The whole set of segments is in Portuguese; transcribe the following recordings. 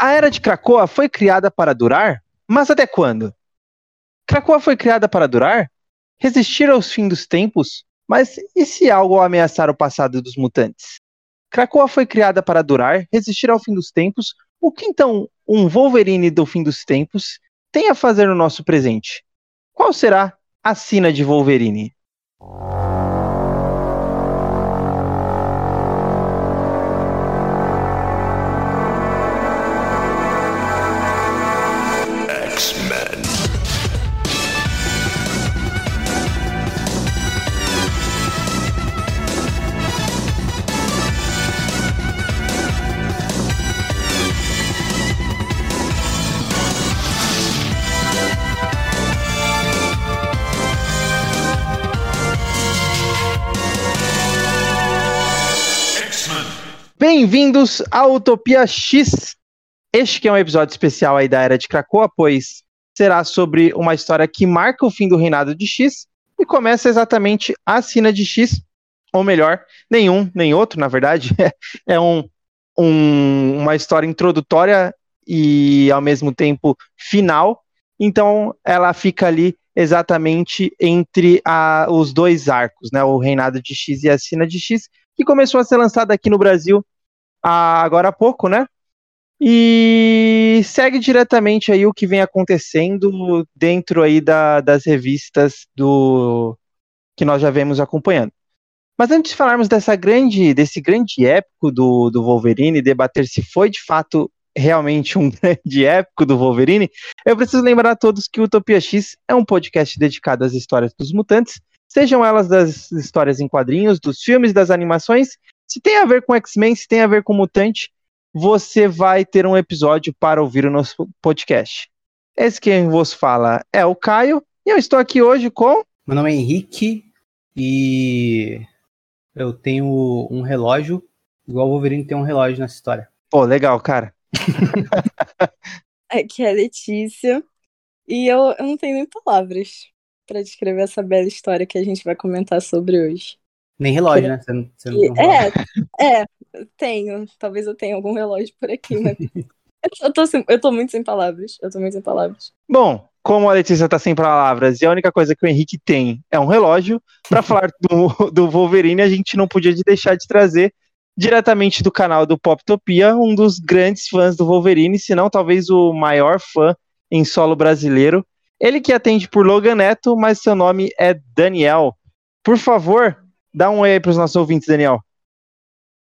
A era de Krakoa foi criada para durar? Mas até quando? Krakoa foi criada para durar? Resistir aos fins dos tempos? Mas e se algo ameaçar o passado dos mutantes? Krakoa foi criada para durar, resistir ao fim dos tempos. O que então um Wolverine do fim dos tempos tem a fazer no nosso presente? Qual será a sina de Wolverine? Bem-vindos à Utopia X. Este que é um episódio especial aí da Era de Krakoa, pois será sobre uma história que marca o fim do reinado de X e começa exatamente a sina de X, ou melhor, nenhum, nem outro, na verdade. é um, um, uma história introdutória e ao mesmo tempo final. Então ela fica ali exatamente entre a, os dois arcos, né? O reinado de X e a sina de X, que começou a ser lançada aqui no Brasil agora há pouco, né? E segue diretamente aí o que vem acontecendo dentro aí da, das revistas do que nós já vemos acompanhando. Mas antes de falarmos dessa grande, desse grande épico do, do Wolverine, debater se foi de fato realmente um grande épico do Wolverine, eu preciso lembrar a todos que o Utopia X é um podcast dedicado às histórias dos mutantes, sejam elas das histórias em quadrinhos, dos filmes, das animações se tem a ver com X-Men, se tem a ver com Mutante, você vai ter um episódio para ouvir o nosso podcast. Esse quem vos fala é o Caio, e eu estou aqui hoje com. Meu nome é Henrique e eu tenho um relógio, igual o Wolverine tem um relógio nessa história. Pô, legal, cara. aqui é a Letícia, e eu, eu não tenho nem palavras para descrever essa bela história que a gente vai comentar sobre hoje. Nem relógio, né? Você não, você não é, é, tenho. Talvez eu tenha algum relógio por aqui, mas. eu, tô sem, eu tô muito sem palavras. Eu tô muito sem palavras. Bom, como a Letícia tá sem palavras e a única coisa que o Henrique tem é um relógio, para falar do, do Wolverine, a gente não podia deixar de trazer diretamente do canal do Poptopia, um dos grandes fãs do Wolverine, se não talvez o maior fã em solo brasileiro. Ele que atende por Logan Neto, mas seu nome é Daniel. Por favor, Dá um oi aí para os nossos ouvintes, Daniel.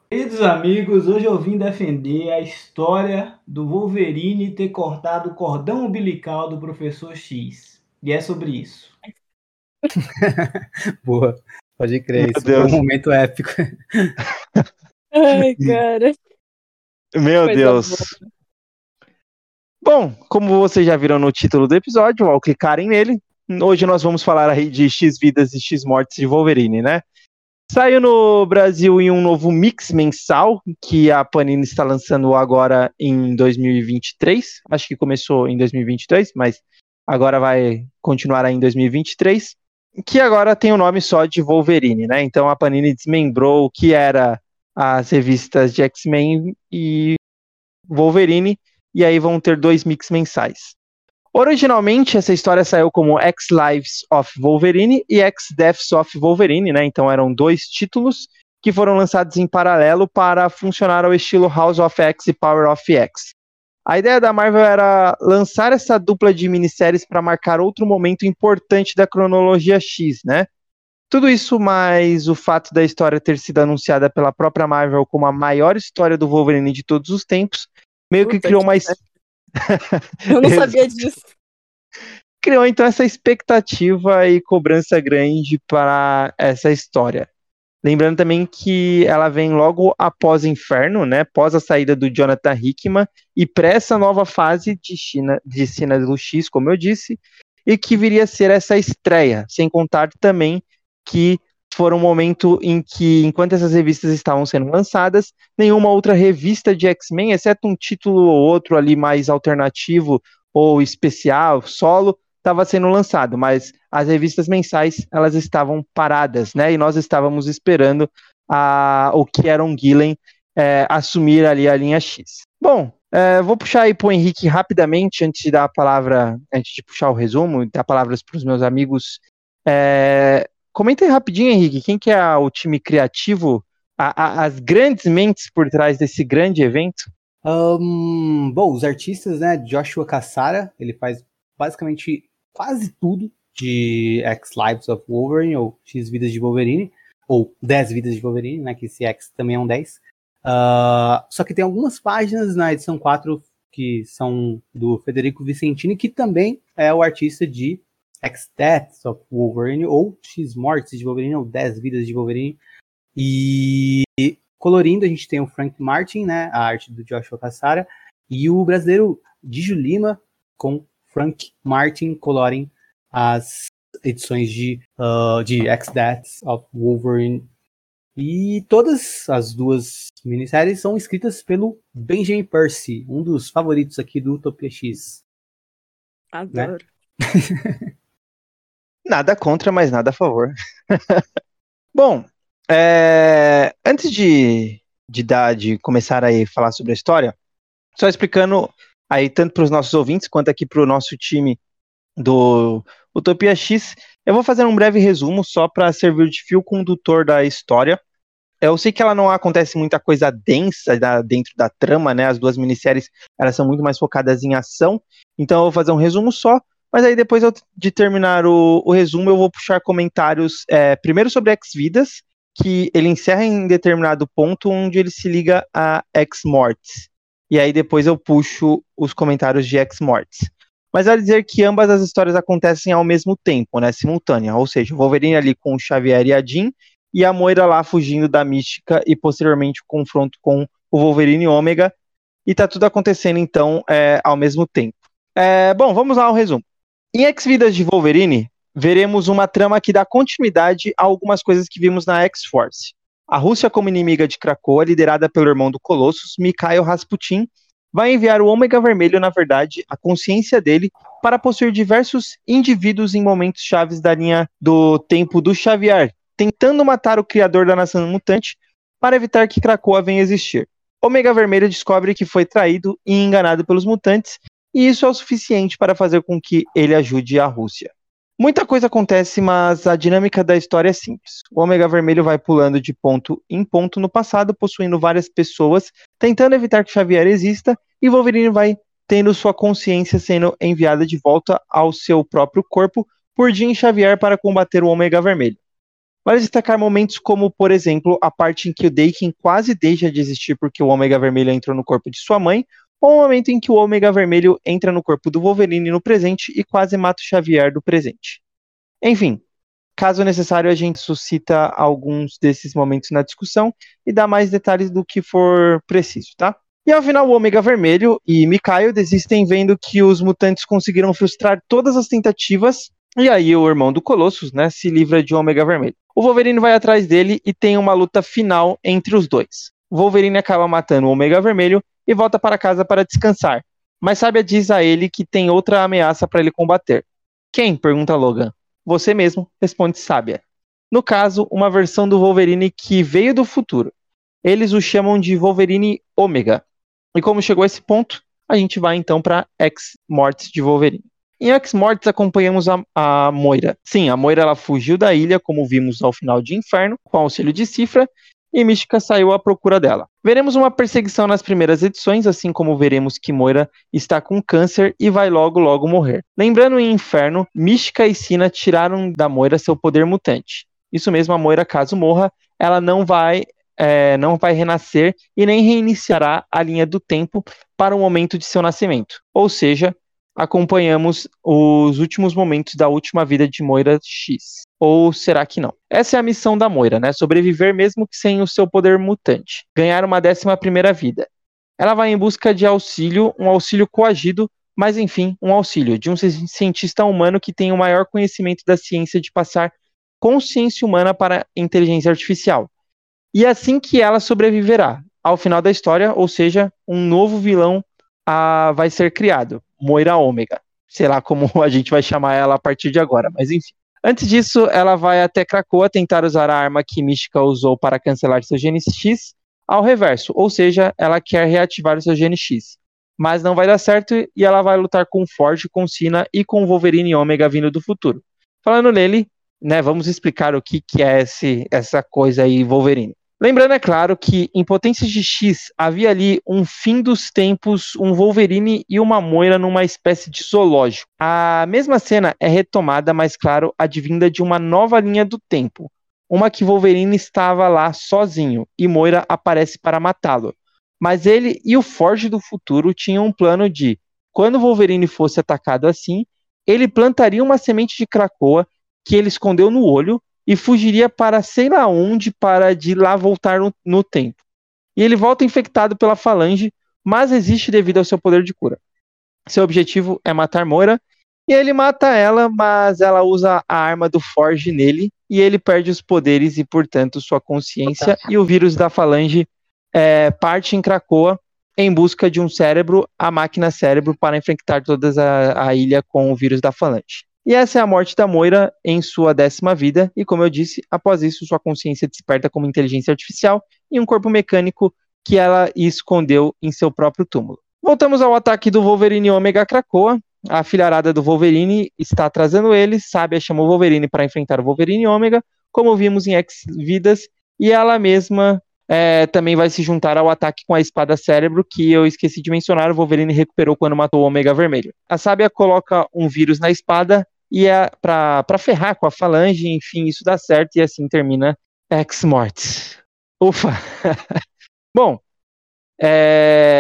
Queridos amigos, hoje eu vim defender a história do Wolverine ter cortado o cordão umbilical do professor X. E é sobre isso. Boa, pode crer, isso foi um momento épico. Ai, cara. Meu Coisa Deus. Boa. Bom, como vocês já viram no título do episódio, ao clicarem nele, hoje nós vamos falar aí de X vidas e X mortes de Wolverine, né? Saiu no Brasil em um novo mix mensal que a Panini está lançando agora em 2023. Acho que começou em 2022, mas agora vai continuar aí em 2023. Que agora tem o nome só de Wolverine, né? Então a Panini desmembrou o que era as revistas de X-Men e Wolverine, e aí vão ter dois mix mensais. Originalmente, essa história saiu como X Lives of Wolverine e X Deaths of Wolverine, né? Então eram dois títulos que foram lançados em paralelo para funcionar ao estilo House of X e Power of X. A ideia da Marvel era lançar essa dupla de minisséries para marcar outro momento importante da cronologia X, né? Tudo isso mais o fato da história ter sido anunciada pela própria Marvel como a maior história do Wolverine de todos os tempos, meio que criou uma, Eu não sabia disso. Criou então essa expectativa e cobrança grande para essa história. Lembrando também que ela vem logo após Inferno, né? Após a saída do Jonathan Hickman e para essa nova fase de China, de Cena do X, como eu disse, e que viria a ser essa estreia, sem contar também que foi um momento em que, enquanto essas revistas estavam sendo lançadas, nenhuma outra revista de X-Men, exceto um título ou outro ali mais alternativo ou especial, solo, estava sendo lançado, mas as revistas mensais elas estavam paradas, né? E nós estávamos esperando a, o Kieron Gillen é, assumir ali a linha X. Bom, É, vou puxar aí pro Henrique rapidamente, antes de dar a palavra, antes de puxar o resumo, dar palavras para os meus amigos. É, comenta aí rapidinho, Henrique, quem que é o time criativo, a, a, as grandes mentes por trás desse grande evento? Um, bom, os artistas, né? Joshua Cassara, ele faz basicamente quase tudo de X Lives of Wolverine, ou X Vidas de Wolverine, ou 10 Vidas de Wolverine, né? Que esse X também é um 10. Uh, só que tem algumas páginas na edição 4 que são do Federico Vicentini, que também é o artista de X Deaths of Wolverine, ou X Mortes de Wolverine, ou 10 Vidas de Wolverine. E Colorindo, a gente tem o Frank Martin, né, a arte do Joshua Cassara, e o brasileiro Dijo Lima, com Frank Martin colorem as edições de, uh, de X-Deaths of Wolverine. E todas as duas minisséries são escritas pelo Benjamin Percy, um dos favoritos aqui do Utopia X. Adoro. Né? nada contra, mas nada a favor. Bom, é, antes de, de, dar, de começar a falar sobre a história, só explicando aí tanto para os nossos ouvintes quanto aqui para o nosso time do Utopia X, eu vou fazer um breve resumo só para servir de fio condutor da história. Eu sei que ela não acontece muita coisa densa dentro da trama, né? As duas minisséries elas são muito mais focadas em ação, então eu vou fazer um resumo só. Mas aí depois de terminar o, o resumo, eu vou puxar comentários é, primeiro sobre X-Vidas, que ele encerra em determinado ponto onde ele se liga a X-Mortes. E aí depois eu puxo os comentários de X-Mortes. Mas vale dizer que ambas as histórias acontecem ao mesmo tempo, né, simultânea. Ou seja, o Wolverine ali com o Xavier e a Jean, e a Moira lá fugindo da Mística e posteriormente o confronto com o Wolverine Ômega. E tá tudo acontecendo então é, ao mesmo tempo. É, bom, vamos lá ao resumo. Em X-Vidas de Wolverine, veremos uma trama que dá continuidade a algumas coisas que vimos na X-Force. A Rússia, como inimiga de Krakoa, liderada pelo irmão do Colossus, Mikhail Rasputin, vai enviar o Ômega Vermelho, na verdade, a consciência dele, para possuir diversos indivíduos em momentos chaves da linha do tempo do Xavier, tentando matar o criador da nação mutante para evitar que Krakoa venha existir. Ômega Vermelho descobre que foi traído e enganado pelos mutantes, e isso é o suficiente para fazer com que ele ajude a Rússia. Muita coisa acontece, mas a dinâmica da história é simples. O Ômega Vermelho vai pulando de ponto em ponto no passado, possuindo várias pessoas, tentando evitar que Xavier exista, e Wolverine vai tendo sua consciência sendo enviada de volta ao seu próprio corpo por Jean Xavier para combater o Ômega Vermelho. Vale destacar momentos como, por exemplo, a parte em que o Daken quase deixa de existir porque o Ômega Vermelho entrou no corpo de sua mãe, ou o momento em que o Ômega Vermelho entra no corpo do Wolverine no presente e quase mata o Xavier do presente. Enfim, caso necessário, a gente suscita alguns desses momentos na discussão e dá mais detalhes do que for preciso, tá? E ao final, o Ômega Vermelho e Mikhail desistem vendo que os mutantes conseguiram frustrar todas as tentativas e aí o irmão do Colossus, né, se livra de Ômega Vermelho. O Wolverine vai atrás dele e tem uma luta final entre os dois. Wolverine acaba matando o Ômega Vermelho e volta para casa para descansar. Mas Sábia diz a ele que tem outra ameaça para ele combater. Quem? pergunta Logan. Você mesmo, responde Sábia. No caso, uma versão do Wolverine que veio do futuro. Eles o chamam de Wolverine Ômega. E como chegou a esse ponto, a gente vai então para X-Mortes de Wolverine. Em X-Mortes acompanhamos a, a, Moira. Sim, a Moira ela fugiu da ilha, como vimos ao final de Inferno, com auxílio de Cifra, e Mística saiu à procura dela. Veremos uma perseguição nas primeiras edições, assim como veremos que Moira está com câncer e vai logo logo morrer. Lembrando em Inferno, Mística e Sina tiraram da Moira seu poder mutante. Isso mesmo, a Moira, caso morra, ela não vai é, não vai renascer e nem reiniciará a linha do tempo para o momento de seu nascimento. Ou seja, acompanhamos os últimos momentos da última vida de Moira X. Ou será que não? Essa é a missão da Moira, né? Sobreviver mesmo que sem o seu poder mutante. Ganhar uma décima primeira vida. Ela vai em busca de auxílio, um auxílio coagido, mas enfim, um auxílio de um cientista humano que tem o maior conhecimento da ciência de passar consciência humana para inteligência artificial. E é assim que ela sobreviverá ao final da história, ou seja, um novo vilão a, vai ser criado, Moira Ômega. Sei lá como a gente vai chamar ela a partir de agora, mas enfim. Antes disso, ela vai até Krakoa tentar usar a arma que Mística usou para cancelar seu GNX ao reverso, ou seja, ela quer reativar o seu GNX. mas não vai dar certo e ela vai lutar com o Forge, com Cena e com Wolverine Ômega vindo do futuro. Falando nele, né, vamos explicar o que, que é esse, essa coisa aí Wolverine. Lembrando, é claro, que em Potências de X havia ali um fim dos tempos, um Wolverine e uma Moira numa espécie de zoológico. A mesma cena é retomada, mas claro, advinda de uma nova linha do tempo. Uma que Wolverine estava lá sozinho e Moira aparece para matá-lo. Mas ele e o Forge do futuro tinham um plano de, quando Wolverine fosse atacado assim, ele plantaria uma semente de Krakoa que ele escondeu no olho e fugiria para sei lá onde para de lá voltar no, no tempo. E ele volta infectado pela falange, mas resiste devido ao seu poder de cura. Seu objetivo é matar Moira, e ele mata ela, mas ela usa a arma do Forge nele, e ele perde os poderes e, portanto, sua consciência, e o vírus da falange é, parte em Krakoa em busca de um cérebro, a máquina cérebro, para infectar toda a, a ilha com o vírus da falange. E essa é a morte da Moira em sua décima vida, e como eu disse, após isso sua consciência desperta como inteligência artificial e um corpo mecânico que ela escondeu em seu próprio túmulo. Voltamos ao ataque do Wolverine Omega Krakoa. A filharada do Wolverine está atrasando ele, Sábia chamou o Wolverine para enfrentar o Wolverine Omega, como vimos em X-Vidas, e ela mesma é, também vai se juntar ao ataque com a espada cérebro, que eu esqueci de mencionar, o Wolverine recuperou quando matou o Omega Vermelho. A Sábia coloca um vírus na espada e é para ferrar com a falange, enfim, isso dá certo e assim termina Ex Mortis. Ufa! Bom, é,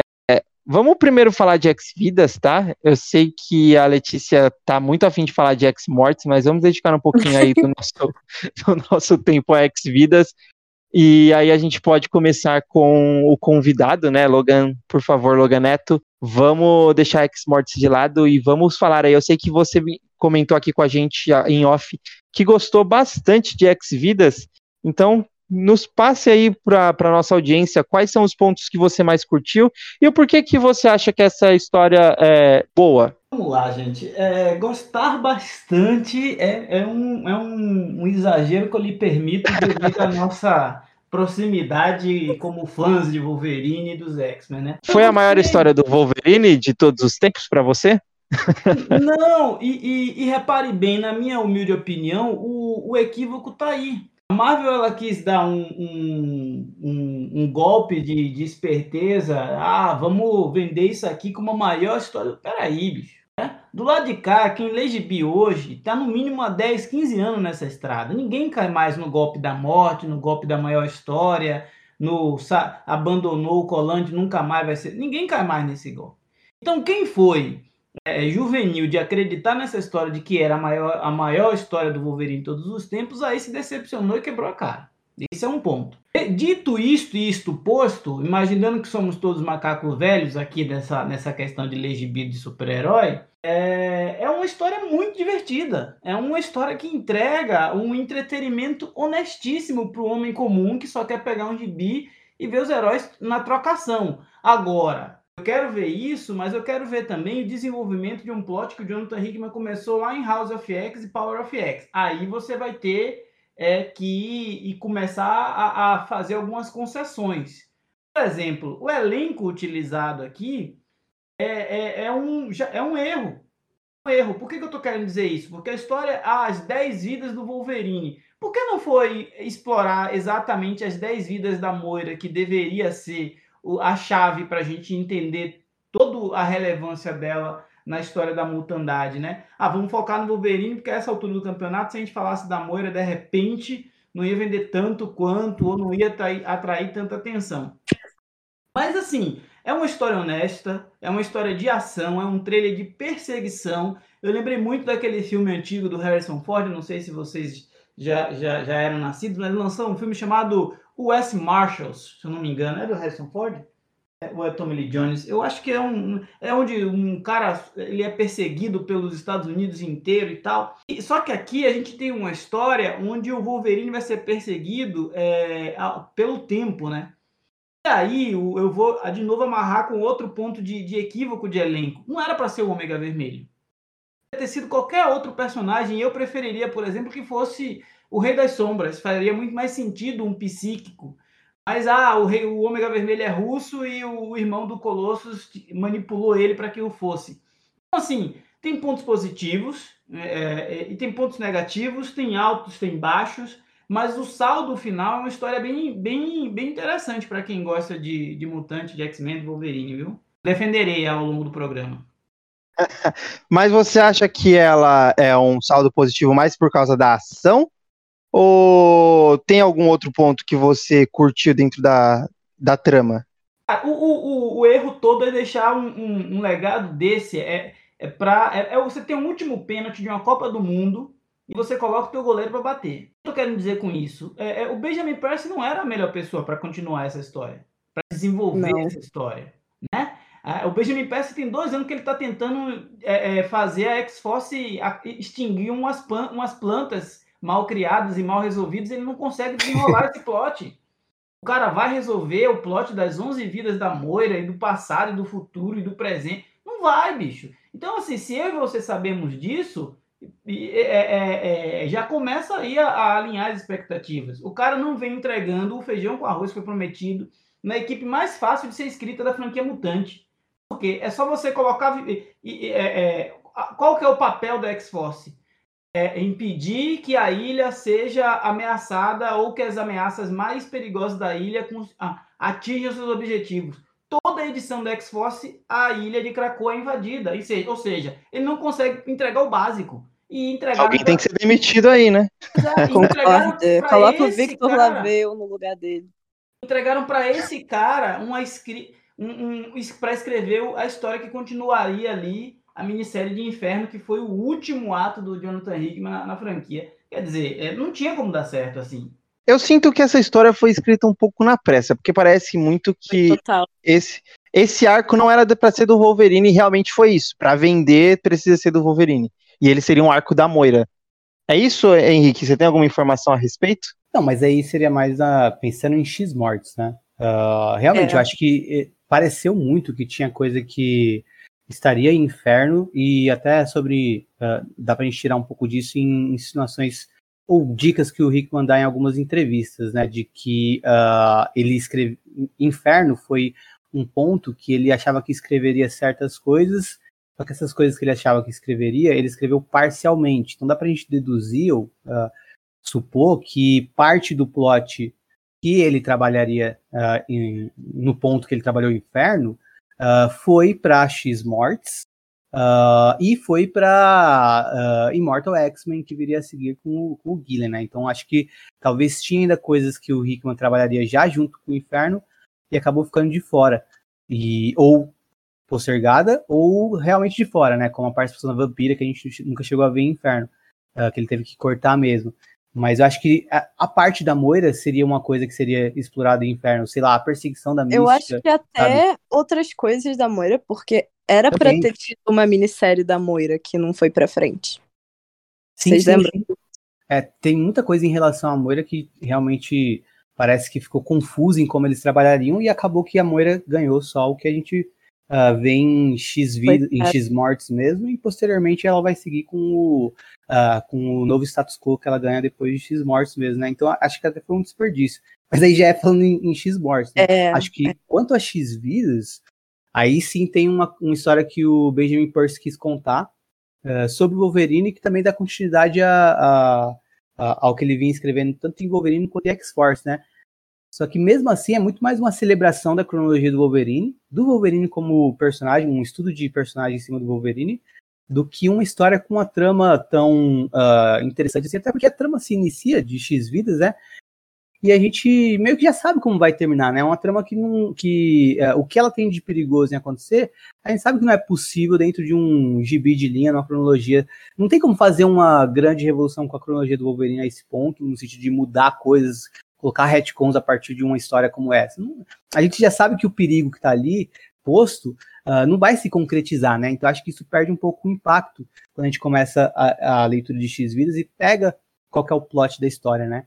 vamos primeiro falar de Ex Vidas, tá? Eu sei que a Letícia tá muito afim de falar de Ex Mortis, mas vamos dedicar um pouquinho aí do nosso, do nosso tempo a Ex Vidas. E aí a gente pode começar com o convidado, né? Logan, por favor, Logan Neto. Vamos deixar Ex Mortis de lado e vamos falar aí. Eu sei que você comentou aqui com a gente em off que gostou bastante de X-Vidas. Então, nos passe aí para a nossa audiência quais são os pontos que você mais curtiu e o porquê que você acha que essa história é boa. Vamos lá, gente. É, gostar bastante é, é, um, é um, um, exagero que eu lhe permito devido à nossa proximidade como fãs de Wolverine e dos X-Men, né? Foi a maior história do Wolverine de todos os tempos para você? Não, e, e, e, repare bem, na minha humilde opinião, o, o equívoco tá aí. A Marvel ela quis dar um, um, um, um, golpe de, de esperteza. Ah, vamos vender isso aqui como a maior história. Peraí, bicho. Né? Do lado de cá, quem lê gibi hoje tá no mínimo há 10, 15 anos nessa estrada. Ninguém cai mais no golpe da morte, no golpe da maior história, no abandonou o colante, nunca mais vai ser. Ninguém cai mais nesse golpe. Então, quem foi é, juvenil de acreditar nessa história de que era a maior, a maior história do Wolverine de todos os tempos, aí se decepcionou e quebrou a cara. Esse é um ponto. Dito isto e isto posto, imaginando que somos todos macacos velhos aqui nessa, nessa questão de legibilidade de super-herói, é, é uma história muito divertida. É uma história que entrega um entretenimento honestíssimo para o homem comum que só quer pegar um gibi e ver os heróis na trocação. Agora, eu quero ver isso, mas eu quero ver também o desenvolvimento de um plot que o Jonathan Hickman começou lá em House of X e Power of X. Aí você vai ter é, que começar a, a fazer algumas concessões. Por exemplo, o elenco utilizado aqui é, é, é um, é um erro. Um erro. Por que, que eu estou querendo dizer isso? Porque a história, as 10 vidas do Wolverine. Por que não foi explorar exatamente as 10 vidas da Moira, que deveria ser a chave para a gente entender toda a relevância dela na história da mutandade, né? Ah, vamos focar no Wolverine, porque a essa altura do campeonato, se a gente falasse da Moira, de repente, não ia vender tanto quanto, ou não ia atrair, atrair tanta atenção. Mas, assim, é uma história honesta, é uma história de ação, é um trailer de perseguição. Eu lembrei muito daquele filme antigo do Harrison Ford, não sei se vocês já, já, já eram nascidos, mas lançou um filme chamado o Wes Marshalls, se eu não me engano, é do Harrison Ford? É, ou é Tommy Lee Jones? Eu acho que é um é onde um cara ele é perseguido pelos Estados Unidos inteiro e tal. E, só que aqui a gente tem uma história onde o Wolverine vai ser perseguido é, pelo tempo, né? E aí eu vou de novo amarrar com outro ponto de, de equívoco de elenco. Não era para ser o Ômega Vermelho. Ter sido qualquer outro personagem. Eu preferiria, por exemplo, que fosse o Rei das Sombras faria muito mais sentido um psíquico Mas ah, o, rei, o Ômega Vermelho é russo e o irmão do Colossus manipulou ele para que o fosse. Então, assim, tem pontos positivos é, é, e tem pontos negativos, tem altos, tem baixos, mas o saldo final é uma história bem, bem, bem interessante para quem gosta de, de mutante, de X-Men, de Wolverine, viu? Defenderei ao longo do programa. Mas você acha que ela é um saldo positivo mais por causa da ação? Ou tem algum outro ponto que você curtiu dentro da, da trama? Ah, o, o, o, erro todo é deixar um, um, um legado desse. É, é para é, é, você ter um último pênalti de uma Copa do Mundo e você coloca o teu goleiro para bater. O que eu quero dizer com isso? É, é, o Benjamin Percy não era a melhor pessoa para continuar essa história, para desenvolver não. essa história, né? O Benjamin Percy tem dois anos que ele está tentando é, é, fazer a X-Force extinguir umas, umas plantas mal criadas e mal resolvidas, ele não consegue desenrolar esse plot. O cara vai resolver o plot das 11 vidas da Moira e do passado e do futuro e do presente. Não vai, bicho. Então, assim, se eu e você sabemos disso, é, é, é, já começa aí a, a, alinhar as expectativas. O cara não vem entregando o feijão com arroz que foi prometido na equipe mais fácil de ser escrita da franquia Mutante. Porque é só você colocar. E, e, é, é, qual que é o papel da X-Force? É impedir que a ilha seja ameaçada ou que as ameaças mais perigosas da ilha ah, atinjam seus objetivos. Toda a edição da X-Force, a ilha de Krakoa é invadida. Ou seja, ele não consegue entregar o básico. E entregar Alguém tem que ser demitido aí, né? Concordo. Coloca o Victor Laveu no lugar dele. Entregaram para esse cara uma escrita um, um para escrever a história que continuaria ali, a minissérie de Inferno, que foi o último ato do Jonathan Hickman na, na franquia. Quer dizer, é, não tinha como dar certo assim. Eu sinto que essa história foi escrita um pouco na pressa, porque parece muito que esse, esse arco não era para ser do Wolverine e realmente foi isso. Para vender, precisa ser do Wolverine. E ele seria um arco da Moira. É isso, Henrique? Você tem alguma informação a respeito? Não, mas aí seria mais a, pensando em X-Mortes, né? Uh, realmente, é. eu acho que eh, pareceu muito que tinha coisa que estaria em inferno e até sobre uh, dá para gente tirar um pouco disso em insinuações ou dicas que o Rick mandar em algumas entrevistas, né, de que uh, ele escreve inferno foi um ponto que ele achava que escreveria certas coisas, só que essas coisas que ele achava que escreveria, ele escreveu parcialmente. Então dá para a gente deduzir ou uh, supor que parte do plot que ele trabalharia em, no ponto que ele trabalhou Inferno uh, foi para X Morts uh, e foi para Immortal X-Men que viria a seguir com, com o Gillen, né? Então acho que talvez tinha ainda coisas que o Hickman trabalharia já junto com o Inferno e acabou ficando de fora. E, ou postergada ou realmente de fora, né? Como a participação da Vampira que a gente nunca chegou a ver em Inferno, que ele teve que cortar mesmo. Mas eu acho que a, a, parte da Moira seria uma coisa que seria explorada em Inferno, sei lá, a perseguição da Mística. Eu acho que até sabe? outras coisas da Moira, porque era para ter tido uma minissérie da Moira que não foi pra frente. Sim, Vocês sim, lembram? Sim. É, tem muita coisa em relação à Moira que realmente parece que ficou confuso em como eles trabalhariam e acabou que a Moira ganhou só o que a gente uh, vê em X, vida, em X mortes mesmo, e posteriormente ela vai seguir com o, uh, com o novo status quo que ela ganha depois de X mortes mesmo, né? Então acho que até foi um desperdício. Mas aí já é falando em, em X mortes. Né? É, acho que é. quanto a X vidas, aí sim tem uma, uma história que o Benjamin Percy quis contar uh, sobre o Wolverine, que também dá continuidade a, a, a, ao que ele vinha escrevendo tanto em Wolverine quanto em X-Force, né? Só que mesmo assim é muito mais uma celebração da cronologia do Wolverine, do Wolverine como personagem, um estudo de personagem em cima do Wolverine, do que uma história com uma trama tão uh, interessante assim, até porque a trama se inicia de X vidas, né? E a gente meio que já sabe como vai terminar, né? É uma trama que não. que uh, o que ela tem de perigoso em acontecer, a gente sabe que não é possível dentro de um gibi de linha, numa cronologia. Não tem como fazer uma grande revolução com a cronologia do Wolverine a esse ponto, no sentido de mudar coisas colocar retcons a partir de uma história como essa. a gente já sabe que o perigo que está ali posto uh, não vai se concretizar, né? Então acho que isso perde um pouco o impacto quando a gente começa a, a leitura de X vidas e pega qual é o plot da história, né?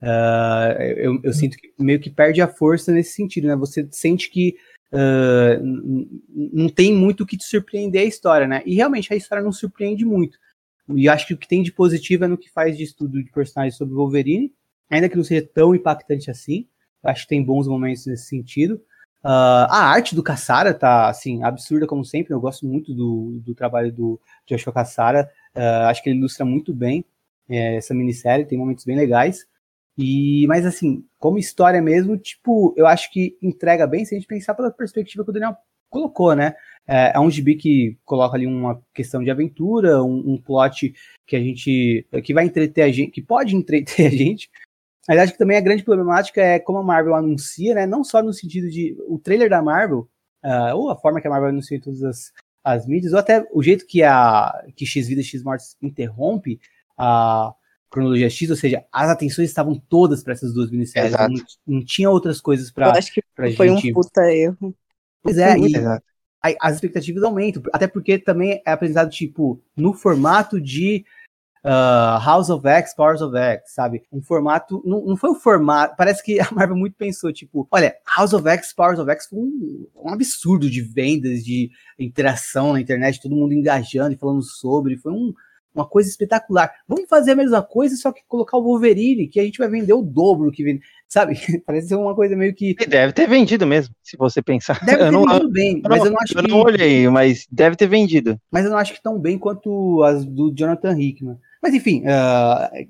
Uh, eu, eu, sinto que meio que perde a força nesse sentido, né? Você sente que uh, não tem muito o que te surpreender a história, né? E realmente a história não surpreende muito. E acho que o que tem de positivo é no que faz de estudo de personagens sobre Wolverine, ainda que não seja tão impactante assim, acho que tem bons momentos nesse sentido. Uh, a arte do Caçara tá, assim, absurda como sempre. Eu gosto muito do, do trabalho do Joshua Caçara. Uh, acho que ele ilustra muito bem é, essa minissérie, tem momentos bem legais. E, mas assim, como história mesmo, tipo, eu acho que entrega bem se a gente pensar pela perspectiva que o Daniel colocou, né? É, é um gibi que coloca ali uma questão de aventura, um, um plot que a gente. que vai entreter a gente, que pode entreter a gente, mas acho que também a grande problemática é como a Marvel anuncia, né? Não só no sentido de o trailer da Marvel, uh, ou a forma que a Marvel anuncia em todas as, as mídias, ou até o jeito que a que X Vida X Mortes interrompe a cronologia X, ou seja, as atenções estavam todas para essas duas minisséries. Não, não, tinha outras coisas para. Eu acho que foi gente... um puta erro. Pois é, e as expectativas aumentam, até porque também é apresentado tipo no formato de uh, House of X, Powers of X, sabe? Um formato. Não, não foi o formato. Parece que a Marvel muito pensou, tipo, olha, House of X, Powers of X foi um, um absurdo de vendas, de interação na internet, todo mundo engajando e falando sobre. Foi um, uma coisa espetacular. Vamos fazer a mesma coisa, só que colocar o Wolverine, que a gente vai vender o dobro que vende. Sabe? Parece ser uma coisa meio que. Deve ter vendido mesmo, se você pensar. Deve ter não, vendido bem, eu mas não, eu não acho eu que. Eu não olhei, mas deve ter vendido. Mas eu não acho que tão bem quanto as do Jonathan Hickman. Mas enfim, uh,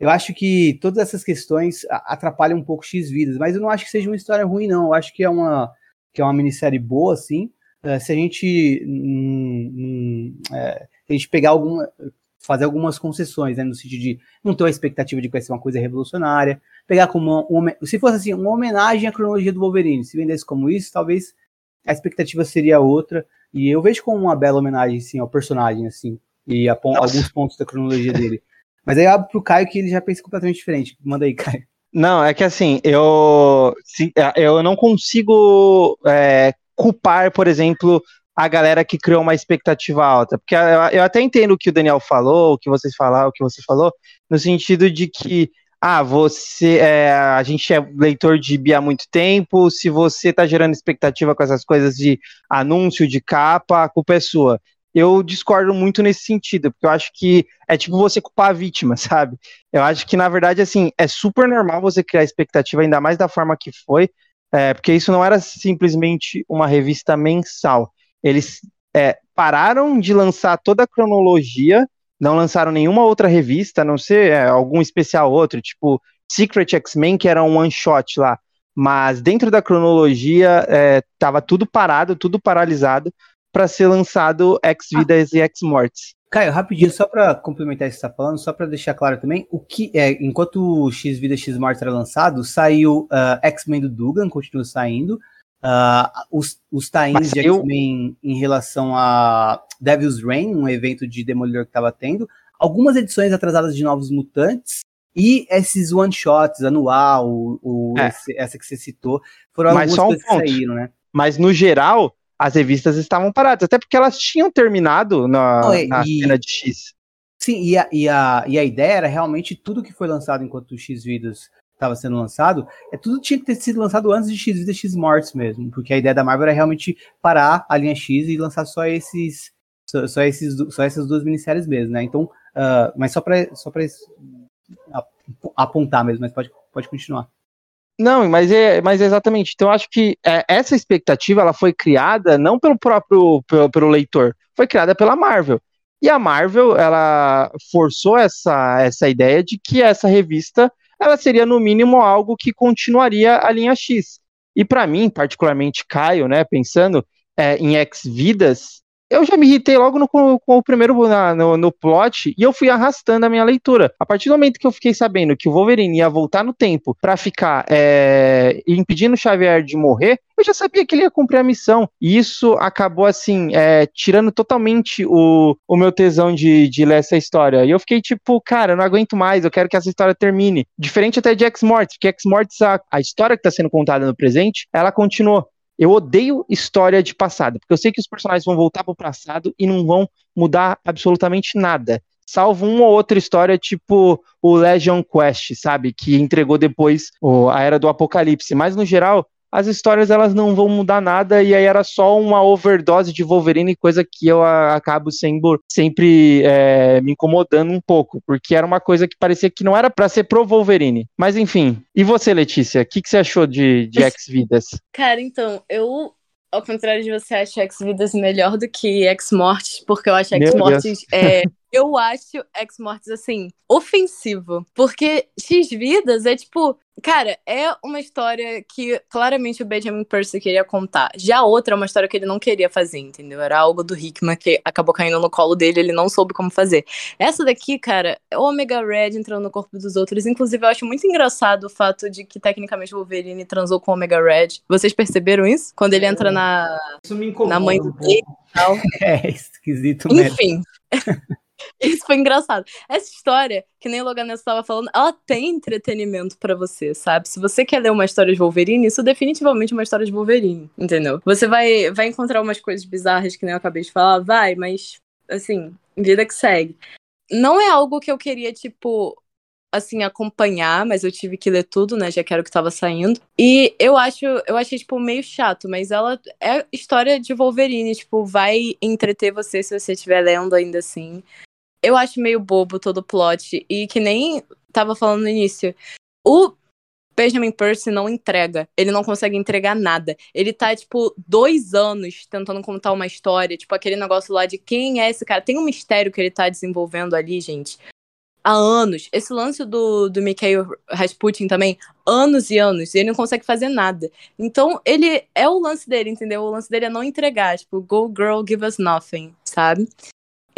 eu acho que todas essas questões atrapalham um pouco X vidas, mas eu não acho que seja uma história ruim, não. Eu acho que é uma, que é uma minissérie boa, assim. Uh, se a gente. É, a gente pegar alguma. fazer algumas concessões, né? No sentido de não ter a expectativa de que vai ser uma coisa revolucionária. Pegar como uma, uma, se fosse assim, uma homenagem à cronologia do Wolverine, se vendesse como isso, talvez a expectativa seria outra. E eu vejo como uma bela homenagem, assim, ao personagem, assim e alguns pontos da cronologia dele. Mas aí eu abro pro Caio que ele já pensa completamente diferente. Manda aí, Caio. Não, é que assim, eu, é, eu não consigo é, culpar, por exemplo, a galera que criou uma expectativa alta. Porque eu, eu até entendo o que o Daniel falou, o que vocês falaram, o que você falou, no sentido de que ah, você é, a gente é leitor de BIA há muito tempo, se você tá gerando expectativa com essas coisas de anúncio, de capa, a culpa é sua eu discordo muito nesse sentido, porque eu acho que é tipo você culpar a vítima, sabe? Eu acho que, na verdade, assim, é super normal você criar expectativa, ainda mais da forma que foi, é, porque isso não era simplesmente uma revista mensal. Eles é, pararam de lançar toda a cronologia, não lançaram nenhuma outra revista, a não ser é, algum especial outro, tipo Secret X-Men, que era um one-shot lá. Mas dentro da cronologia, estava tudo parado, tudo paralisado, para ser lançado Ex. Vidas ah. e Ex Mortes. Caio, rapidinho, só para complementar isso que você tá falando, só para deixar claro também, o que é, enquanto o X Vida X Mortes era lançado, saiu uh, X-Men do Dugan, continua saindo, uh, os, os tains de X-Men em relação a Devil's Reign, um evento de Demolidor que estava tendo, algumas edições atrasadas de Novos Mutantes, e esses one-shots anual, o, o é. esse, essa que você citou, foram Mas algumas um que saíram, né? Mas no geral, as revistas estavam paradas, até porque elas tinham terminado na, na e, cena de X. Sim, e a, e, a, e a ideia era realmente tudo que foi lançado enquanto o X Vidas estava sendo lançado, é tudo tinha que ter sido lançado antes de X Vidas X Mortes mesmo, porque a ideia da Marvel era realmente parar a linha X e lançar só esses só, só esses só essas duas minisséries mesmo, né? Então, uh, mas só para só para apontar mesmo, mas pode pode continuar. Não, mas é, mas é exatamente. Então, acho que é, essa expectativa ela foi criada não pelo próprio pelo, pelo, leitor, foi criada pela Marvel. E a Marvel ela forçou essa, essa ideia de que essa revista ela seria no mínimo algo que continuaria a linha X. E para mim, particularmente Caio, né, pensando é, em X Vidas, eu já me irritei logo no, com, o primeiro na, no, no, plot e eu fui arrastando a minha leitura. A partir do momento que eu fiquei sabendo que o Wolverine ia voltar no tempo para ficar é, impedindo o Xavier de morrer, eu já sabia que ele ia cumprir a missão. E isso acabou, assim, é, tirando totalmente o, o meu tesão de, de ler essa história. E eu fiquei tipo, cara, eu não aguento mais, eu quero que essa história termine. Diferente até de X-Mortis, porque X-Mortis, a, a história que está sendo contada no presente, ela continuou. Eu odeio história de passado, porque eu sei que os personagens vão voltar para o passado e não vão mudar absolutamente nada. Salvo uma ou outra história, tipo o Legion Quest, sabe? Que entregou depois a Era do Apocalipse. Mas, no geral, as histórias elas não vão mudar nada e aí era só uma overdose de Wolverine, coisa que eu a, acabo sendo sempre é, me incomodando um pouco, porque era uma coisa que parecia que não era para ser pro Wolverine. Mas enfim, e você, Letícia, o que, que você achou de, de X-Vidas? Cara, então, eu ao contrário de você, acho X-Vidas melhor do que X-Mortes, porque eu acho X-Mortes. É, eu acho X-Mortes, assim, ofensivo. Porque X-Vidas é tipo. Cara, é uma história que claramente o Benjamin Percy queria contar. Já a outra é uma história que ele não queria fazer, entendeu? Era algo do Hickman que acabou caindo no colo dele, ele não soube como fazer. Essa daqui, cara, é o Omega Red entrando no corpo dos outros. Inclusive, eu acho muito engraçado o fato de que, tecnicamente, o Wolverine transou com o Omega Red. Vocês perceberam isso? Quando ele entra na, na mãe do e tal. É esquisito mesmo. Enfim. Isso foi engraçado. Essa história, que nem o Logan estava falando, ela tem entretenimento para você, sabe? Se você quer ler uma história de Wolverine, isso definitivamente é uma história de Wolverine, entendeu? Você vai, vai encontrar umas coisas bizarras que nem eu acabei de falar, vai, mas, assim, vida que segue. Não é algo que eu queria, tipo, assim, acompanhar, mas eu tive que ler tudo, né? Já que era o que tava saindo. E eu acho, eu achei, tipo, meio chato, mas ela é história de Wolverine, tipo, vai entreter você se você estiver lendo ainda assim eu acho meio bobo todo o plot. E que nem tava falando no início. O Benjamin Percy não entrega. Ele não consegue entregar nada. Ele tá, tipo, dois anos tentando contar uma história. Tipo, aquele negócio lá de quem é esse cara. Tem um mistério que ele tá desenvolvendo ali, gente. Há anos. Esse lance do, do Mikhail Rasputin também, anos e anos. E ele não consegue fazer nada. Então, ele é o lance dele, entendeu? O lance dele é não entregar. Tipo, go girl, give us nothing, sabe?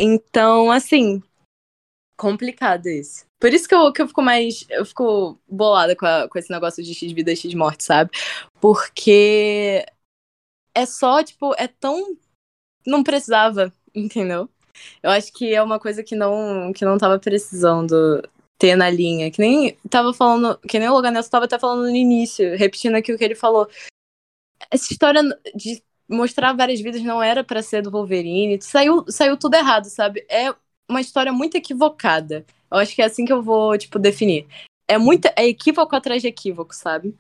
Então, assim, complicado isso. Por isso que eu, que eu fico mais. Eu fico bolada com, a, com esse negócio de X vida, X morte, sabe? Porque é só, tipo, é tão. Não precisava, entendeu? Eu acho que é uma coisa que não, que não tava precisando ter na linha. Que nem tava falando. Que nem o Logan Nelson tava até falando no início, repetindo aqui o que ele falou. Essa história de mostrar várias vidas não era para ser do Wolverine. Saiu, saiu tudo errado, sabe? É uma história muito equivocada. Eu acho que é assim que eu vou, tipo, definir. É muito, é equívoco atrás de equívoco, sabe?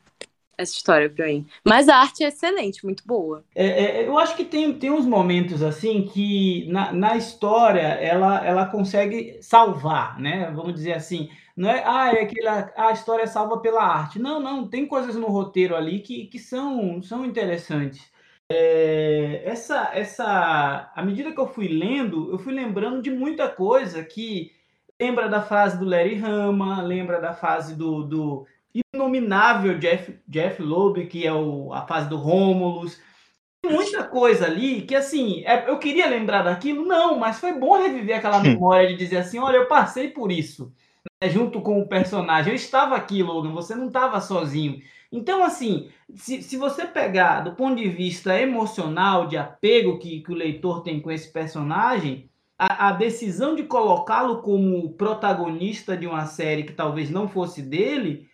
Essa história pra mim. Mas a arte é excelente, muito boa. É, é, eu acho que tem, tem uns momentos assim que na, na história ela, ela consegue salvar, né? Vamos dizer assim. Não é, ah, é aquela, a história é salva pela arte. Não, não, tem coisas no roteiro ali que, que são, são interessantes. É, essa, essa, à medida que eu fui lendo, eu fui lembrando de muita coisa que lembra da fase do Larry Hama, lembra da fase do, do inominável Jeff, Jeff Loeb, que é o, a fase do Romulus. Muita coisa ali que, assim, é, eu queria lembrar daquilo, não, mas foi bom reviver aquela memória de dizer assim: olha, eu passei por isso, né, junto com o personagem. Eu estava aqui, Logan, você não estava sozinho. Então, assim, se, se você pegar do ponto de vista emocional, de apego que, que o leitor tem com esse personagem, a, a decisão de colocá-lo como protagonista de uma série que talvez não fosse dele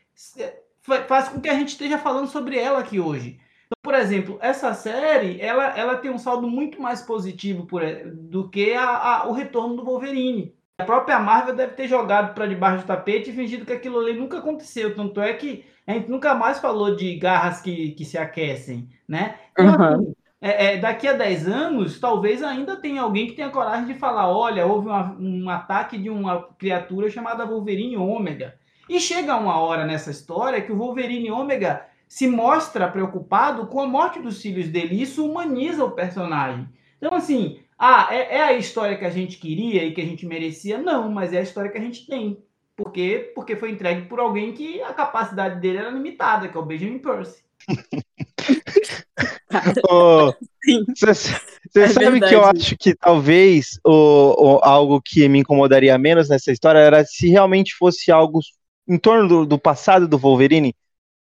faz com que a gente esteja falando sobre ela aqui hoje. Então, por exemplo, essa série ela, ela tem um saldo muito mais positivo por, do que a, a, o retorno do Wolverine. A própria Marvel deve ter jogado para debaixo do tapete e fingido que aquilo ali nunca aconteceu. Tanto é que a gente nunca mais falou de garras que, que se aquecem, né? Então, uhum. assim, é, é, daqui a 10 anos, talvez ainda tenha alguém que tenha coragem de falar: olha, houve uma, um ataque de uma criatura chamada Wolverine Ômega. E chega uma hora nessa história que o Wolverine Ômega se mostra preocupado com a morte dos filhos dele. Isso humaniza o personagem. Então, assim, ah, é, é, a história que a gente queria e que a gente merecia? Não, mas é a história que a gente tem. Por quê? Porque foi entregue por alguém que a capacidade dele era limitada, que é o Benjamin Percy. Você oh, é sabe verdade. que eu acho que talvez o, o, algo que me incomodaria menos nessa história era se realmente fosse algo em torno do, do passado do Wolverine,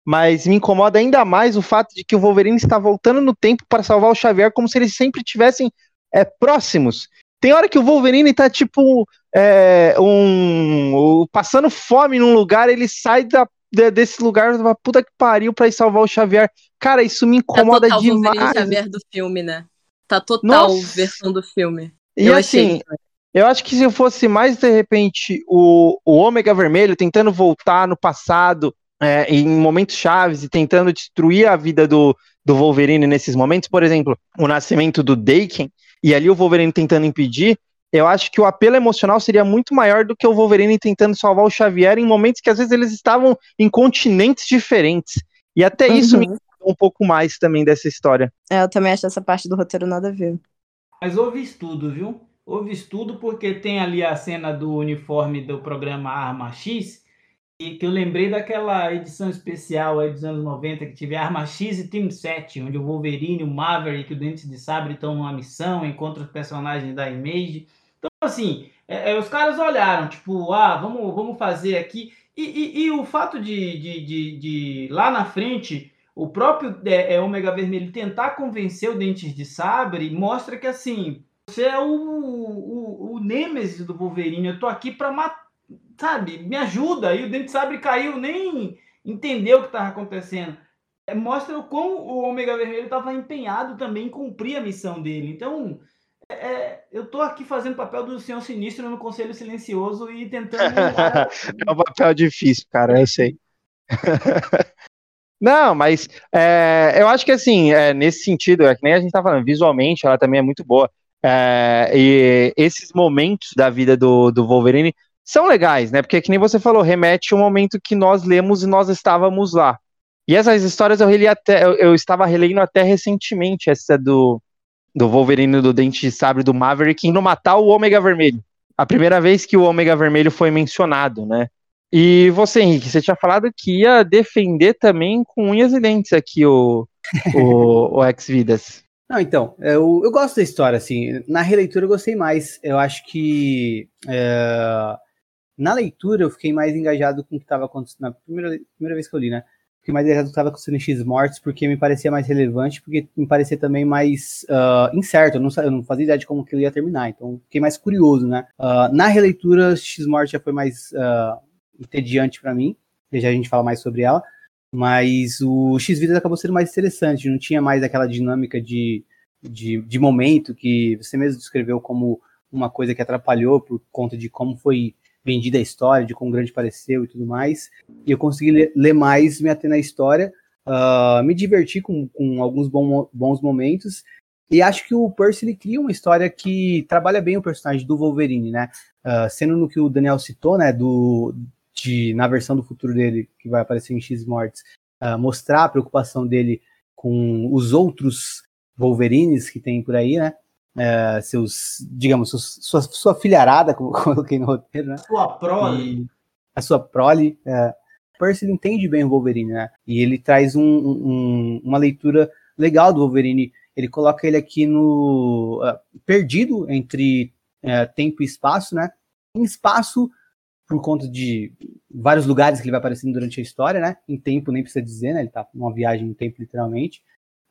mas me incomoda ainda mais o fato de que o Wolverine está voltando no tempo para salvar o Xavier como se eles sempre tivessem é, próximos. Tem hora que o Wolverine tá tipo é, um, passando fome num lugar, ele sai da, de, desse lugar, puta que pariu, pra ir salvar o Xavier. Cara, isso me incomoda tá total demais. Wolverine Xavier do filme, né? Tá total Nossa. versão do filme. E eu assim, achei... eu acho que se fosse mais de repente o, o Ômega Vermelho tentando voltar no passado é, em momentos chaves e tentando destruir a vida do, do Wolverine nesses momentos, por exemplo, o nascimento do Daken, e ali o Wolverine tentando impedir, eu acho que o apelo emocional seria muito maior do que o Wolverine tentando salvar o Xavier em momentos que às vezes eles estavam em continentes diferentes. E até uhum. isso me um pouco mais também dessa história. É, eu também acho essa parte do roteiro nada a ver. Mas houve estudo, viu? Houve estudo porque tem ali a cena do uniforme do programa Arma X, que eu lembrei daquela edição especial aí dos anos 90 que tive Arma X e Team 7, onde o Wolverine, o Maverick e o Dente de Sabre estão numa missão, encontram os personagens da Image. Então, assim, é, é, os caras olharam, tipo, ah, vamos, vamos fazer aqui. E, e, e o fato de, de, de, de, lá na frente o próprio é, é, Vermelho tentar convencer o Dentes de Sabre mostra que assim você é o, o, o Nêmesis do Wolverine. Eu tô aqui para matar, sabe? Me ajuda. E o Dente de Sabre caiu, nem entendeu o que estava acontecendo. É, mostra o quão o Ômega Vermelho estava empenhado também em cumprir a missão dele. Então, é, é eu tô aqui fazendo o papel do Senhor Sinistro no Conselho Silencioso e tentando. é um papel difícil, cara, eu sei. Não, mas é, eu acho que assim, é, nesse sentido, é que nem a gente tá falando, visualmente ela também é muito boa. É, e esses momentos da vida do, do Wolverine são legais, né? Porque que nem você falou, remete ao momento que nós lemos e nós estávamos lá. E essas histórias eu reli até, eu, eu estava relendo até recentemente, essa do, do Wolverine do Dente de Sabre do Maverick indo matar o Ômega Vermelho. A primeira vez que o Ômega Vermelho foi mencionado, né? E você, Henrique, você tinha falado que ia defender também com unhas e dentes aqui o, o, o Ex-Vidas. Não, então, eu, eu gosto da história, assim. Na releitura eu gostei mais. Eu acho que. É, na leitura eu fiquei mais engajado com o que estava acontecendo. Na primeira, primeira vez que eu li, né? Fiquei mais engajado com o que estava acontecendo em X-Mortes, porque me parecia mais relevante, porque me parecia também mais uh, incerto. Eu não, eu não fazia ideia de como que ele ia terminar, então fiquei mais curioso, né? Uh, na releitura, X-Morte já foi mais. Uh, entediante para mim, já a gente fala mais sobre ela, mas o X-Vidas acabou sendo mais interessante, não tinha mais aquela dinâmica de, de, de, momento que você mesmo descreveu como uma coisa que atrapalhou por conta de como foi vendida a história, de como grande pareceu e tudo mais, e eu consegui ler, ler mais, me ater na história, uh, me diverti com, com alguns bom, bons momentos, e acho que o Percy ele cria uma história que trabalha bem o personagem do Wolverine, né? Uh, sendo no que o Daniel citou, né? Do, de, na versão do futuro dele, que vai aparecer em X Mortes, uh, mostrar a preocupação dele com os outros Wolverines que tem por aí, né? Uh, seus, digamos, seus, sua, sua filharada, como coloquei no roteiro, né? Sua prole. A sua prole. Uh, Percy ele entende bem o Wolverine, né? E ele traz um, um, uma leitura legal do Wolverine. Ele coloca ele aqui no uh, perdido entre uh, tempo e espaço, né? Em espaço por conta de vários lugares que ele vai aparecendo durante a história, né? Em tempo, nem precisa dizer, né? Ele tá numa viagem em tempo, literalmente.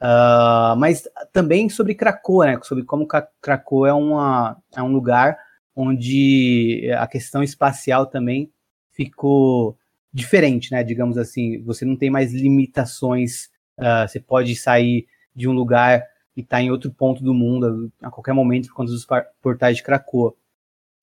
Uh, mas também sobre Krakoa, né? Sobre como Krakoa é, uma, é um lugar onde a questão espacial também ficou diferente, né? Digamos assim, você não tem mais limitações. Uh, você pode sair de um lugar e estar tá em outro ponto do mundo a qualquer momento por conta dos portais de Krakoa.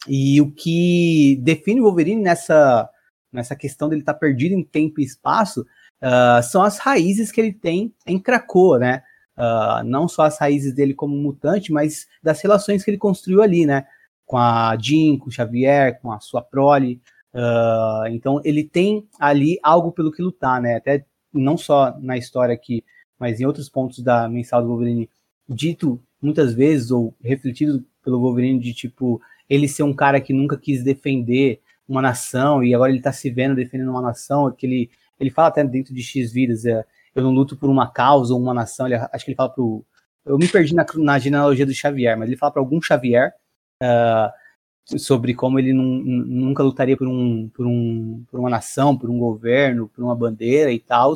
E o que define o Wolverine nessa, nessa questão dele estar tá perdido em tempo e espaço uh, são as raízes que ele tem em Krakoa, né? Uh, não só as raízes dele como mutante, mas das relações que ele construiu ali, né? Com a Jean, com o Xavier, com a sua prole. Uh, então ele tem ali algo pelo que lutar, né? Até não só na história aqui, mas em outros pontos da mensal do Wolverine, dito muitas vezes ou refletido pelo Wolverine de tipo ele ser um cara que nunca quis defender uma nação e agora ele tá se vendo defendendo uma nação, que ele, ele fala até dentro de X vidas, é, eu não luto por uma causa ou uma nação, ele, acho que ele fala pro, eu me perdi na, na genealogia do Xavier, mas ele fala para algum Xavier uh, sobre como ele nunca lutaria por, um, por, um, por uma nação, por um governo, por uma bandeira e tal,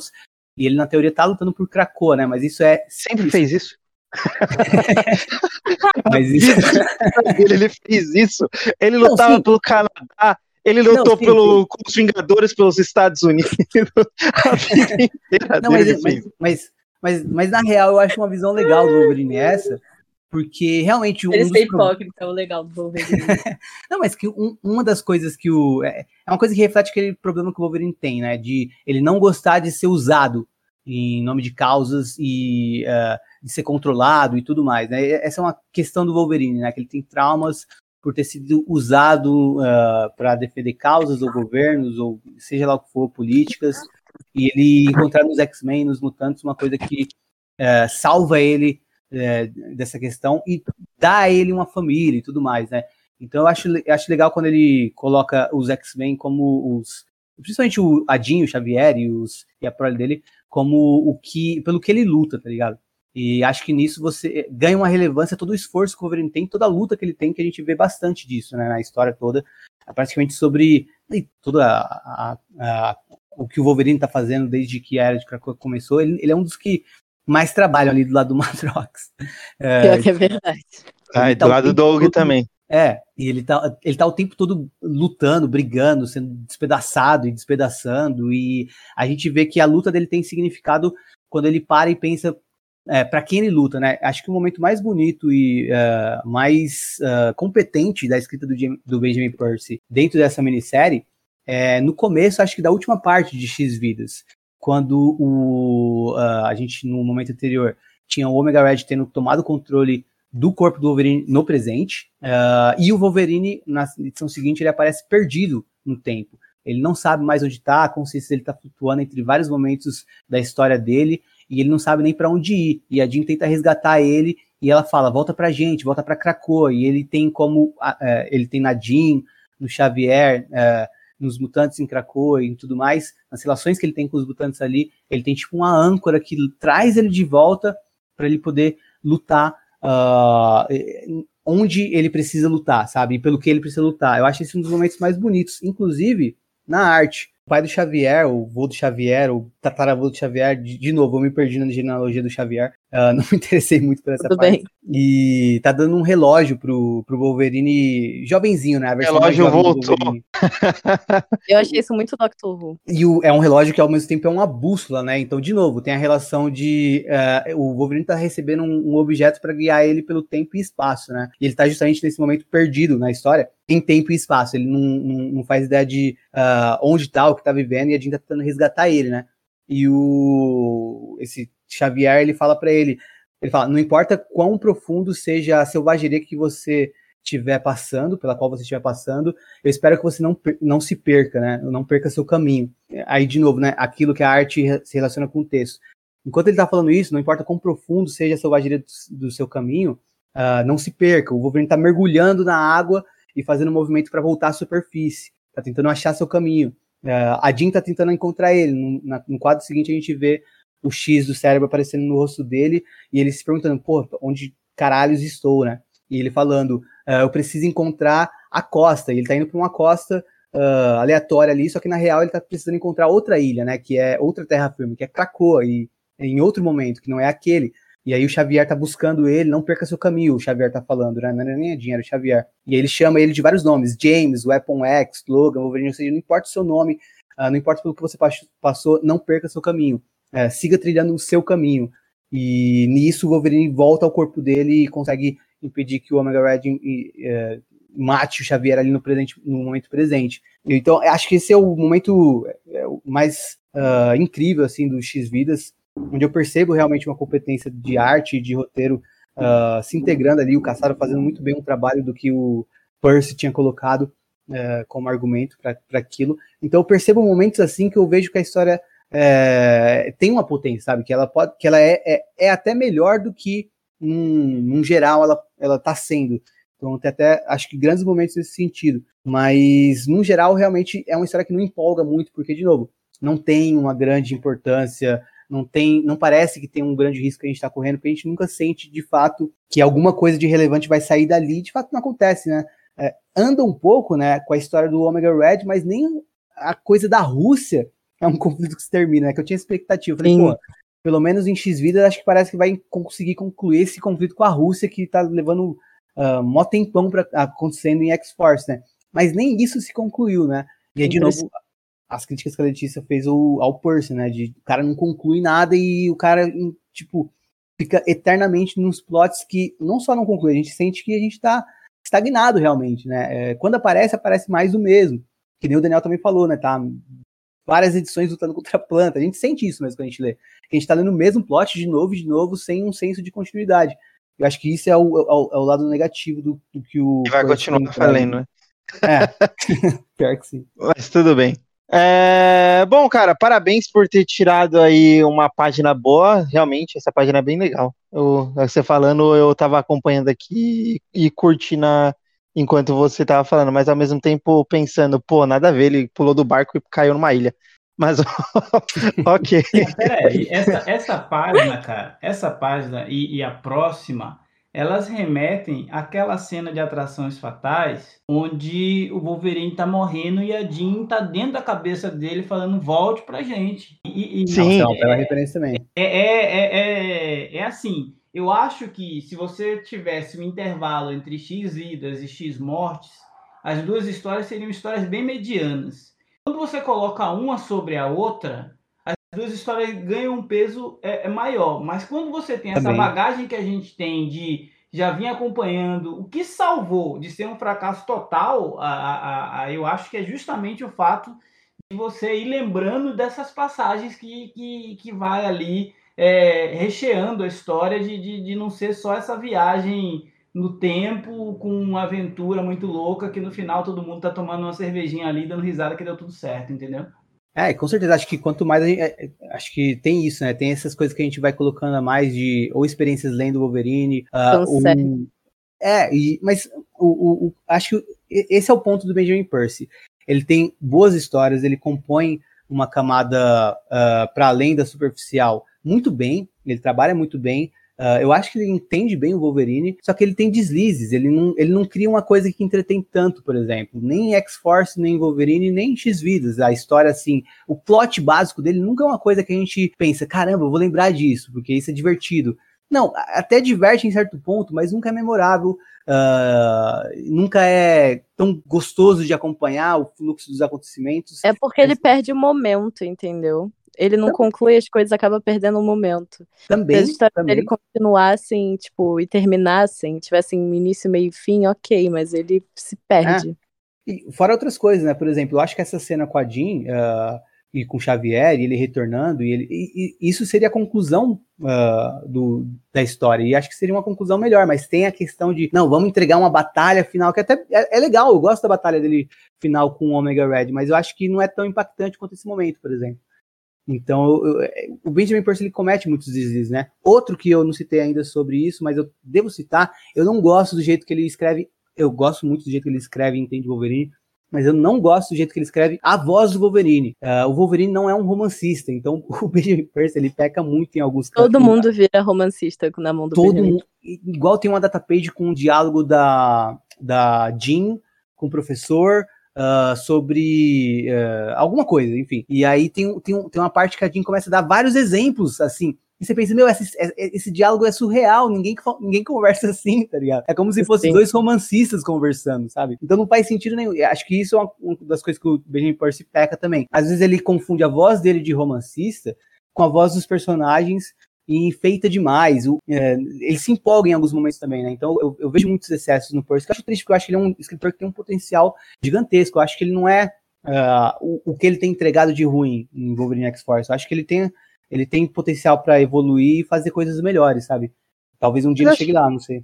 e ele na teoria tá lutando por Krakoa, né, mas isso é... Sempre fez isso? Mas isso... ele fez isso. Ele lutava não, pelo Canadá, ele lutou não, sim, pelo, sim. com os Vingadores pelos Estados Unidos. não, mas, mas, mas, mas, mas, na real, eu acho uma visão legal do Wolverine essa, porque realmente um Ele ser hipócrita, é o legal do Wolverine. Não, mas que um- uma das coisas que o. É é uma coisa que reflete aquele problema que o Wolverine tem, né? De ele não gostar de ser usado em nome de causas e eh, de ser controlado e tudo mais, né? Essa é uma questão do Wolverine, né? Que ele tem traumas por ter sido usado para defender causas ou governos, ou seja lá o que for, políticas. E ele encontrar nos X-Men, nos mutantes, uma coisa que eh, salva ele eh, dessa questão e dá a ele uma família e tudo mais, né? Então eu acho, eu acho legal quando ele coloca os X-Men como os. Principalmente o Adinho, o Xavier e, os, e a prole dele, como o que. pelo que ele luta, tá ligado? E acho que nisso você ganha uma relevância todo o esforço que o Wolverine tem, toda a luta que ele tem, que a gente vê bastante disso, né, na história toda. É praticamente sobre e toda a, a- a- o que o Wolverine tá fazendo desde que a Era de Krakoa começou. Ele, ele é um dos que mais trabalham ali do lado do Matrox. É, Pior que é verdade. Ah, e Então, do lado do Doug tudo- também. é, e ele tá, ele tá o tempo todo lutando, brigando, sendo despedaçado e despedaçando, e a gente vê que a luta dele tem significado quando ele para e pensa é, para quem ele luta, né? Acho que o momento mais bonito e é, mais é, competente da escrita do, do Benjamin Percy dentro dessa minissérie é no começo, acho que da última parte de X Vidas, quando o, ah, a gente, no momento anterior, tinha o Omega Red tendo tomado o controle do corpo do Wolverine no presente, e o Wolverine, na edição seguinte, ele aparece perdido no tempo. Ele não sabe mais onde está, a consciência dele está flutuando entre vários momentos da história dele, e ele não sabe nem para onde ir. E a Jean tenta resgatar ele, e ela fala: volta pra gente, volta pra Krakoa. E ele tem como. eh, ele tem na Jean, no Xavier, eh, nos mutantes em Krakoa e tudo mais, nas relações que ele tem com os mutantes ali, ele tem tipo uma âncora que traz ele de volta para ele poder lutar ah, onde ele precisa lutar, sabe? E pelo que ele precisa lutar. Eu acho esse um dos momentos mais bonitos, inclusive na arte. O pai do Xavier, o vô do Xavier, o tataravô do Xavier, de, de novo, eu me perdi na genealogia do Xavier, ah, não me interessei muito por essa Tudo parte. bem. E tá dando um relógio pro, pro Wolverine jovenzinho, né? A versão Relógio voltou. Eu achei isso muito Doctor Who. E o- é um relógio que ao mesmo tempo é uma bússola, né? Então, de novo, tem a relação de eh, o Wolverine tá recebendo um, um objeto para guiar ele pelo tempo e espaço, né? E ele tá justamente nesse momento perdido na história, em tempo e espaço. Ele não, não, não faz ideia de ah, onde tá, o que tá vivendo, e a Jean tá tentando resgatar ele, né? E o esse Xavier, ele fala para ele, ele fala, não importa quão profundo seja a selvageria que você estiver passando, pela qual você estiver passando, eu espero que você não, não se perca, né? Não perca seu caminho. Aí, de novo, né? Aquilo que a arte se relaciona com o texto. Enquanto ele tá falando isso, não importa quão profundo seja a selvageria do, do seu caminho, ah, não se perca. O Wolverine tá mergulhando na água e fazendo movimento para voltar à superfície. Tá tentando achar seu caminho. Ah, a Jean tá tentando encontrar ele. No, na- no quadro seguinte, a gente vê o X do cérebro aparecendo no rosto dele e ele se perguntando, pô, onde caralhos estou, né? E ele falando, ah, eu preciso encontrar a costa. E ele tá indo para uma costa ah, aleatória ali, só que na real ele tá precisando encontrar outra ilha, né? Que é outra terra firme, que é Krakoa, e em outro momento, que não é aquele. E aí o Xavier tá buscando ele, não perca seu caminho, o Xavier tá falando, né? Não era nem era o Xavier. E aí ele chama ele de vários nomes, James, Weapon X, Logan, Wolverine, ou seja, não importa o seu nome, ah, não importa pelo que você pas- passou, não perca seu caminho. É, siga trilhando o seu caminho. E nisso o Wolverine volta ao corpo dele e consegue impedir que o Omega Red é, mate o Xavier ali no, presente, no momento presente. Então, acho que esse é o momento é, mais ah, incrível assim do X Vidas, onde eu percebo realmente uma competência de arte de roteiro ah, se integrando ali, o Caçaro fazendo muito bem um trabalho do que o Percy tinha colocado eh, como argumento para aquilo. Então eu percebo momentos assim que eu vejo que a história eh, tem uma potência, sabe? Que ela pode, que ela é, é, é até melhor do que num, num geral ela, ela tá sendo. Então tem até acho que grandes momentos nesse sentido. Mas, no geral, realmente é uma história que não empolga muito, porque, de novo, não tem uma grande importância, não tem, não parece que tem um grande risco que a gente está correndo, porque a gente nunca sente de fato que alguma coisa de relevante vai sair dali, de fato não acontece, né? É, anda um pouco, né, com a história do Omega Red, mas nem a coisa da Rússia é um conflito que se termina, né? Que eu tinha expectativa. Falei, Sim. pô, pelo menos em X vidas, acho que parece que vai conseguir concluir esse conflito com a Rússia que tá levando uh, mó tempão pra, acontecendo em X-Force, né? Mas nem isso se concluiu, né? E aí, de novo, as críticas que a Letícia fez ao, ao Percy, né? De o cara não conclui nada e o cara, tipo, fica eternamente nos plots que não só não conclui, a gente sente que a gente tá estagnado realmente, né? É, quando aparece, aparece mais do mesmo. Que nem o Daniel também falou, né? Tá várias edições lutando contra a planta. A gente sente isso mesmo quando a gente lê. A gente tá lendo o mesmo plot de novo e de novo, sem um senso de continuidade. Eu acho que isso é o, é o, é o lado negativo do, do, que o. E vai continuar falando, né? É. Pior que sim. Mas tudo bem. É, bom, cara, parabéns por ter tirado aí uma página boa. Realmente, essa página é bem legal. Eu, você falando, eu tava acompanhando aqui e curtindo enquanto você tava falando, mas ao mesmo tempo pensando, pô, nada a ver, ele pulou do barco e caiu numa ilha. Mas, ok. Peraí, essa, essa página, cara, essa página e, e a próxima elas remetem àquela cena de atrações fatais onde o Wolverine tá morrendo e a Jean tá dentro da cabeça dele falando volte pra gente. E, e Sim, não, pela referência também. É, é, é, é, é assim, eu acho que se você tivesse um intervalo entre X vidas e X mortes, as duas histórias seriam histórias bem medianas. Quando você coloca uma sobre a outra, duas histórias ganham um peso é, é maior. Mas quando você tem Também. essa bagagem que a gente tem de já vinha acompanhando, o que salvou de ser um fracasso total, a, a, a, eu acho que é justamente o fato de você ir lembrando dessas passagens que, que, que vai ali é, recheando a história de, de, de não ser só essa viagem no tempo com uma aventura muito louca que no final todo mundo tá tomando uma cervejinha ali, dando risada que deu tudo certo, entendeu? É, com certeza, acho que quanto mais a gente, é, acho que tem isso, né? Tem essas coisas que a gente vai colocando a mais de ou experiências lendo Wolverine, uh, o, é, e, mas o, o, acho que esse é o ponto do Benjamin Percy. Ele tem boas histórias, ele compõe uma camada uh, ah, para além da superficial muito bem, ele trabalha muito bem, Uh, eu acho que ele entende bem o Wolverine, só que ele tem deslizes, ele não, ele não cria uma coisa que entretém tanto, por exemplo. Nem X-Force, nem Wolverine, nem X-Vidas. A história, assim, o plot básico dele nunca é uma coisa que a gente pensa, caramba, eu vou lembrar disso, porque isso é divertido. Não, até diverte em certo ponto, mas nunca é memorável, uh, nunca é tão gostoso de acompanhar o fluxo dos acontecimentos. É porque ele perde o momento, entendeu? Ele não conclui as coisas, acaba perdendo o momento. Também. Se também. dele continuassem, tipo, e terminassem, tivessem início, meio e fim, ok, mas ele se perde. É. E fora outras coisas, né? Por exemplo, eu acho que essa cena com a Jean uh, e com o Xavier, e ele retornando, e, ele, e, e isso seria a conclusão uh, do, da história. E acho que seria uma conclusão melhor, mas tem a questão de, não, vamos entregar uma batalha final, que até é, é legal, eu gosto da batalha dele final com o Omega Red, mas eu acho que não é tão impactante quanto esse momento, por exemplo. Então, eu, o Benjamin Percy ele comete muitos deslizes, né? Outro que eu não citei ainda sobre isso, mas eu devo citar, eu não gosto do jeito que ele escreve, eu gosto muito do jeito que ele escreve e entende Wolverine, mas eu não gosto do jeito que ele escreve a voz do Wolverine. Uh, o Wolverine não é um romancista, então o Benjamin Percy ele peca muito em alguns casos. Todo mundo vira romancista na mão do Todo Benjamin. mundo, igual tem uma datapage com um diálogo da da Jean com o professor, uh, sobre uh, alguma coisa, enfim. E aí tem, tem, tem uma parte que a Jean começa a dar vários exemplos, assim, e você pensa, meu, esse, esse, diálogo é surreal, ninguém, ninguém conversa assim, tá ligado? É como se fossem dois romancistas conversando, sabe? Então não faz sentido nenhum. Acho que isso é uma, uma das coisas que o Benjamin Percy peca também. Às vezes ele confunde a voz dele de romancista com a voz dos personagens e enfeita demais. O, é, ele se empolga em alguns momentos também, né? Então eu, eu vejo muitos excessos no Percy, que eu acho triste, porque eu acho que ele é um escritor que tem um potencial gigantesco. Eu acho que ele não é uh, o, o, que ele tem entregado de ruim em Wolverine X-Force. Eu acho que ele tem, ele tem potencial para evoluir e fazer coisas melhores, sabe? Talvez um dia ele chegue lá, não sei.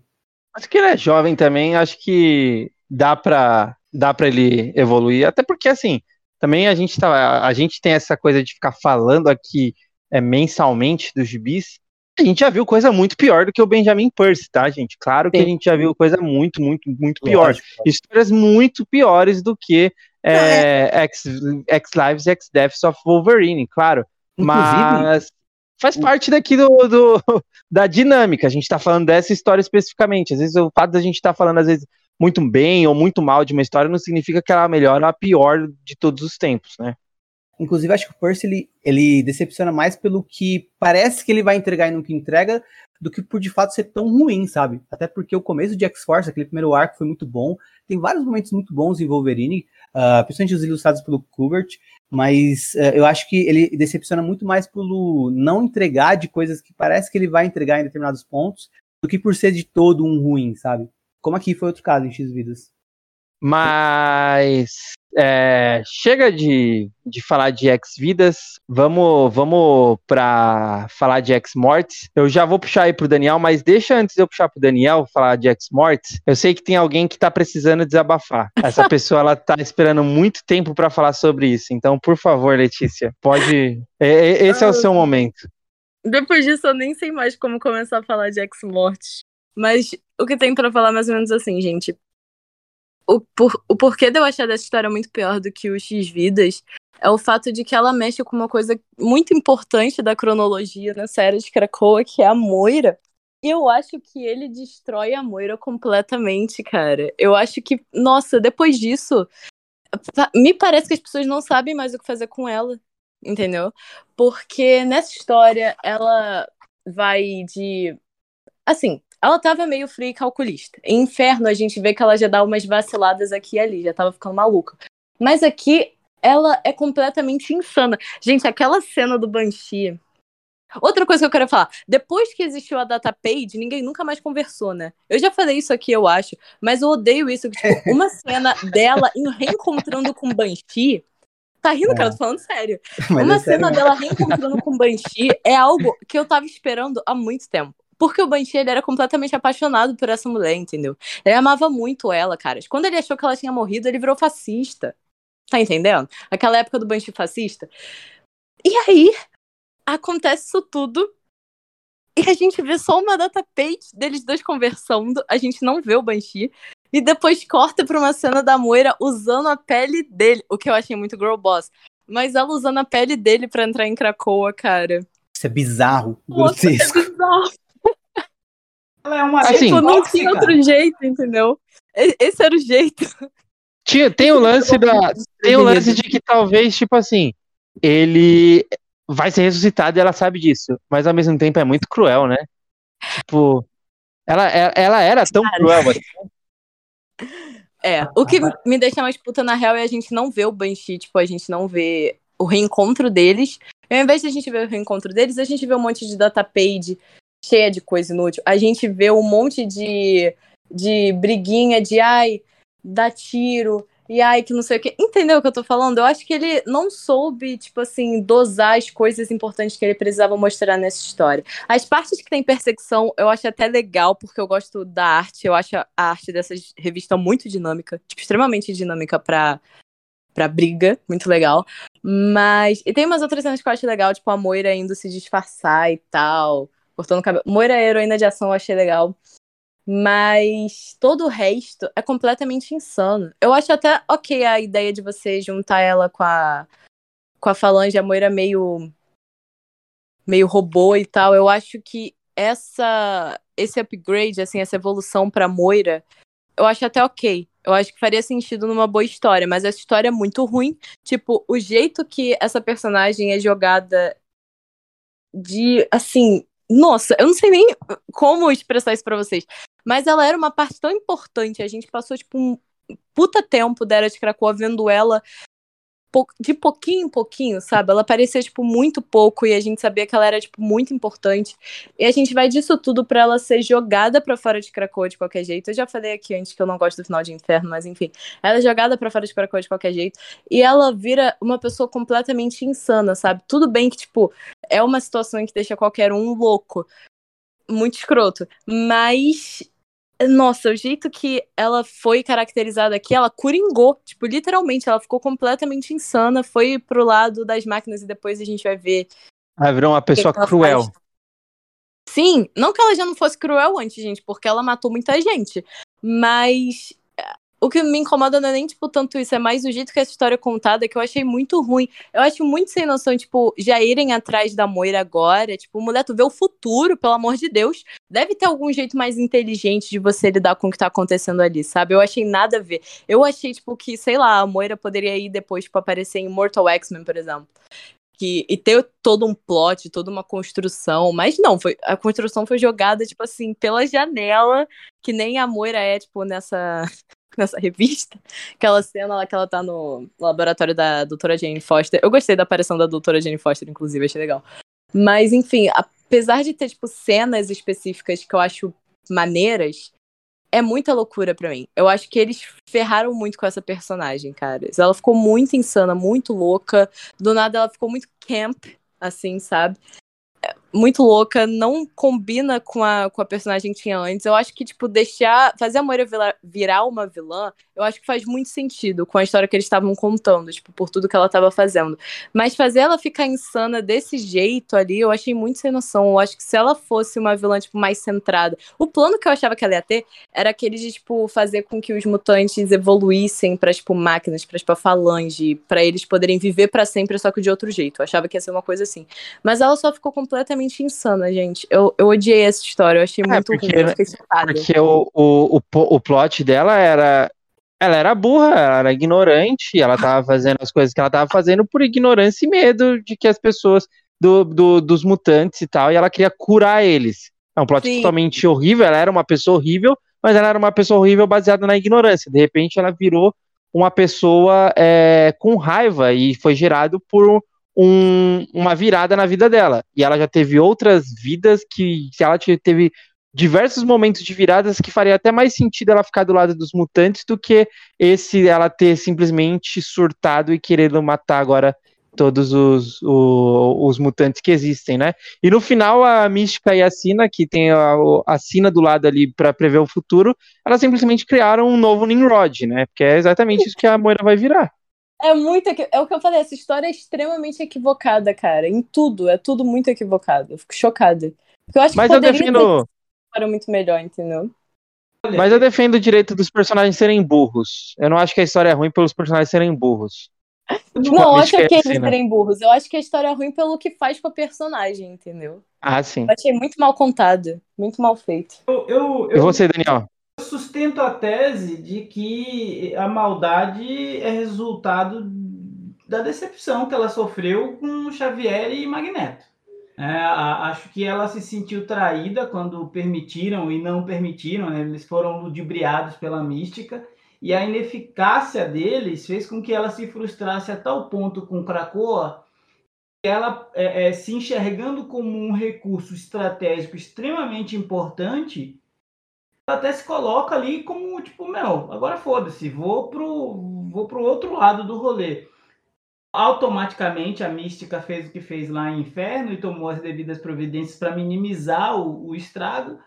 Acho que ele é jovem também, acho que dá para dá para ele evoluir, até porque assim, também a gente tá a gente tem essa coisa de ficar falando aqui é, mensalmente dos gibis, a gente já viu coisa muito pior do que o Benjamin Percy, tá, gente? Claro que Sim. a gente já viu coisa muito, muito, muito pior. Lógico. Histórias muito piores do que é, é. X-Lives e X-Deaths of Wolverine, claro. Inclusive, mas faz parte daqui do, do, da dinâmica. A gente tá falando dessa história especificamente. Às vezes o fato da gente estar tá falando, às vezes, muito bem ou muito mal de uma história não significa que ela é a melhor ou a pior de todos os tempos, né? Inclusive, acho que o Percy ele, ele decepciona mais pelo que parece que ele vai entregar e nunca entrega, do que por de fato ser tão ruim, sabe? Até porque o começo de X-Force, aquele primeiro arco, foi muito bom. Tem vários momentos muito bons em Wolverine, uh, principalmente os ilustrados pelo Kubert, mas uh, eu acho que ele decepciona muito mais pelo não entregar de coisas que parece que ele vai entregar em determinados pontos, do que por ser de todo um ruim, sabe? Como aqui foi outro caso em X-Vidas. Mas é, chega de, de falar de X-Vidas, vamos, vamos para falar de X-Mortes. Eu já vou puxar aí pro Daniel, mas deixa antes de eu puxar pro Daniel falar de X-Mortes. Eu sei que tem alguém que tá precisando desabafar. Essa pessoa, ela tá esperando muito tempo para falar sobre isso. Então, por favor, Letícia, pode. É, esse é o seu momento. Depois disso, eu nem sei mais como começar a falar de X-Mortes. Mas o que tem para falar mais ou menos assim, gente o, por, o porquê de eu achar dessa história muito pior do que o X-Vidas é o fato de que ela mexe com uma coisa muito importante da cronologia na série de Krakoa, que é a Moira. E eu acho que ele destrói a Moira completamente, cara. Eu acho que, nossa, depois disso, me parece que as pessoas não sabem mais o que fazer com ela, entendeu? Porque nessa história ela vai de. Assim, ela tava meio fria e calculista. Em Inferno, a gente vê que ela já dá umas vaciladas aqui e ali, já tava ficando maluca. Mas aqui, ela é completamente insana. Gente, aquela cena do Banshee. Outra coisa que eu quero falar, depois que existiu a data page, ninguém nunca mais conversou, né? Eu já falei isso aqui, eu acho, mas eu odeio isso, que, tipo, uma cena dela reencontrando com Banshee, Tá rindo, é. cara? Tô falando sério. Mas uma é cena dela reencontrando com Banshee é algo que eu tava esperando há muito tempo. Porque o Banshee ele era completamente apaixonado por essa mulher, entendeu? Ele amava muito ela, cara. Quando ele achou que ela tinha morrido, ele virou fascista. Tá entendendo? Aquela época do Banshee fascista. E aí, acontece isso tudo. E a gente vê só uma data page deles dois conversando. A gente não vê o Banshee. E depois corta pra uma cena da Moira usando a pele dele. O que eu achei muito girl boss. Mas ela usando a pele dele para entrar em Cracoa, cara. Isso é bizarro. Nossa, é bizarro. Ela é uma assim, tipo, não tinha outro jeito, entendeu? Esse era o jeito. Tinha, tem o lance da. Tem o lance de que talvez, tipo assim, ele vai ser ressuscitado e ela sabe disso. Mas ao mesmo tempo é muito cruel, né? Tipo. Ela, ela era tão Cara. cruel assim. É, o que me deixa mais puta na real é a gente não ver o Banshee, tipo, a gente não vê o reencontro deles. E ao invés de a gente ver o reencontro deles, a gente vê um monte de datapage cheia de coisa inútil. A gente vê um monte de, de briguinha de ai, dá tiro, e ai, que não sei o que. Entendeu o que eu tô falando? Eu acho que ele não soube, tipo assim, dosar as coisas importantes que ele precisava mostrar nessa história. As partes que tem perseguição, eu acho até legal, porque eu gosto da arte. Eu acho a arte dessa revista muito dinâmica, tipo, extremamente dinâmica pra, pra briga, muito legal. Mas. E tem umas outras cenas que eu acho legal, tipo a Moira indo se disfarçar e tal cortando o cabelo. Moira heroína de ação, eu achei legal. Mas todo o resto é completamente insano. Eu acho até ok a ideia de você juntar ela com a, com a Falange, a Moira meio, meio robô e tal. Eu acho que essa esse upgrade, assim, essa evolução pra Moira, eu acho até ok. Eu acho que faria sentido numa boa história, mas essa história é muito ruim. Tipo, o jeito que essa personagem é jogada de, assim, nossa, eu não sei nem como expressar isso pra vocês. Mas ela era uma parte tão importante. A gente passou, tipo, um puta tempo da Era de Krakoa vendo ela de pouquinho em pouquinho, sabe? Ela parecia, tipo, muito pouco e a gente sabia que ela era, tipo, muito importante. E a gente vai disso tudo pra ela ser jogada pra fora de Krakoa de qualquer jeito. Eu já falei aqui antes que eu não gosto do final de Inferno, mas enfim. Ela é jogada pra fora de Krakoa de qualquer jeito. E ela vira uma pessoa completamente insana, sabe? Tudo bem que, tipo, é uma situação que deixa qualquer um louco. Muito escroto. Mas nossa, o jeito que ela foi caracterizada aqui, ela coringou. Tipo, literalmente, ela ficou completamente insana. Foi pro lado das máquinas e depois a gente vai ver. Ela virou uma pessoa cruel. Faz. Sim, não que ela já não fosse cruel antes, gente, porque ela matou muita gente. Mas o que me incomoda não é nem, tipo, tanto isso, é mais o jeito que essa história é contada, que eu achei muito ruim. Eu acho muito sem noção, tipo, já irem atrás da Moira agora. Tipo, mulher, tu vê o futuro, pelo amor de Deus. Deve ter algum jeito mais inteligente de você lidar com o que tá acontecendo ali, sabe? Eu achei nada a ver. Eu achei, tipo, que, sei lá, a Moira poderia ir depois, tipo, aparecer em Mortal X-Men, por exemplo. Que, e ter todo um plot, toda uma construção, mas não, foi, a construção foi jogada, tipo assim, pela janela, que nem a Moira é, tipo, nessa, nessa revista, aquela cena lá que ela tá no laboratório da doutora Jane Foster. Eu gostei da aparição da doutora Jane Foster, inclusive, achei legal. Mas, enfim, apesar de ter, tipo, cenas específicas que eu acho maneiras, é muita loucura para mim. Eu acho que eles ferraram muito com essa personagem, cara. Ela ficou muito insana, muito louca. Do nada ela ficou muito camp, assim, sabe? Muito louca, não combina com a, com a personagem que tinha antes. Eu acho que, tipo, deixar. Fazer a Moira virar, uma vilã, eu acho que faz muito sentido com a história que eles estavam contando, tipo, por tudo que ela estava fazendo. Mas fazer ela ficar insana desse jeito ali, eu achei muito sem noção. Eu acho que se ela fosse uma vilã, tipo, mais centrada. O plano que eu achava que ela ia ter era aquele de, tipo, fazer com que os mutantes evoluíssem para tipo, máquinas, pra, tipo, falange, para eles poderem viver para sempre, só que de outro jeito. Eu achava que ia ser uma coisa assim. Mas ela só ficou completamente completamente insana, gente. Eu, eu odiei essa história, eu achei é, muito porque, ruim. Eu porque o, o, o, o plot dela era. Ela era burra, ela era ignorante, ela tava fazendo as coisas que ela tava fazendo por ignorância e medo de que as pessoas. Do, do, dos mutantes e tal, e ela queria curar eles. É um plot Sim. totalmente horrível, ela era uma pessoa horrível, mas ela era uma pessoa horrível baseada na ignorância. De repente ela virou uma pessoa é, com raiva e foi gerado por um, uma virada na vida dela. E ela já teve outras vidas que, se ela teve diversos momentos de viradas que faria até mais sentido ela ficar do lado dos mutantes do que esse ela ter simplesmente surtado e querendo matar agora todos os, os, os mutantes que existem, né? E no final a Mística e a Sina, que tem a, a Sina do lado ali para prever o futuro, elas simplesmente criaram um novo Nimrod, né? Porque é exatamente isso que a Moira vai virar. É muito. É o que eu falei, essa história é extremamente equivocada, cara. Em tudo. É tudo muito equivocado. Eu fico chocada. Porque eu acho Mas que eu defendo. Uma história muito melhor, entendeu? Mas eu defendo o direito dos personagens serem burros. Eu não acho que a história é ruim pelos personagens serem burros. Tipo, não, acho que eles serem burros. Eu acho que a história é ruim pelo que faz com a personagem, entendeu? Ah, sim. Eu achei muito mal contada. Muito mal feito. Eu, eu, eu... E você, Daniel? Sustento a tese de que a maldade é resultado da decepção que ela sofreu com Xavier e Magneto. É, acho que ela se sentiu traída quando permitiram e não permitiram, né? eles foram ludibriados pela mística, e a ineficácia deles fez com que ela se frustrasse a tal ponto com Krakoa que ela, é, é, se enxergando como um recurso estratégico extremamente importante, até se coloca ali como, tipo, meu, agora foda-se, vou pro, vou pro outro lado do rolê. Automaticamente a mística fez o que fez lá em Inferno e tomou as devidas providências para minimizar o, o, estrago,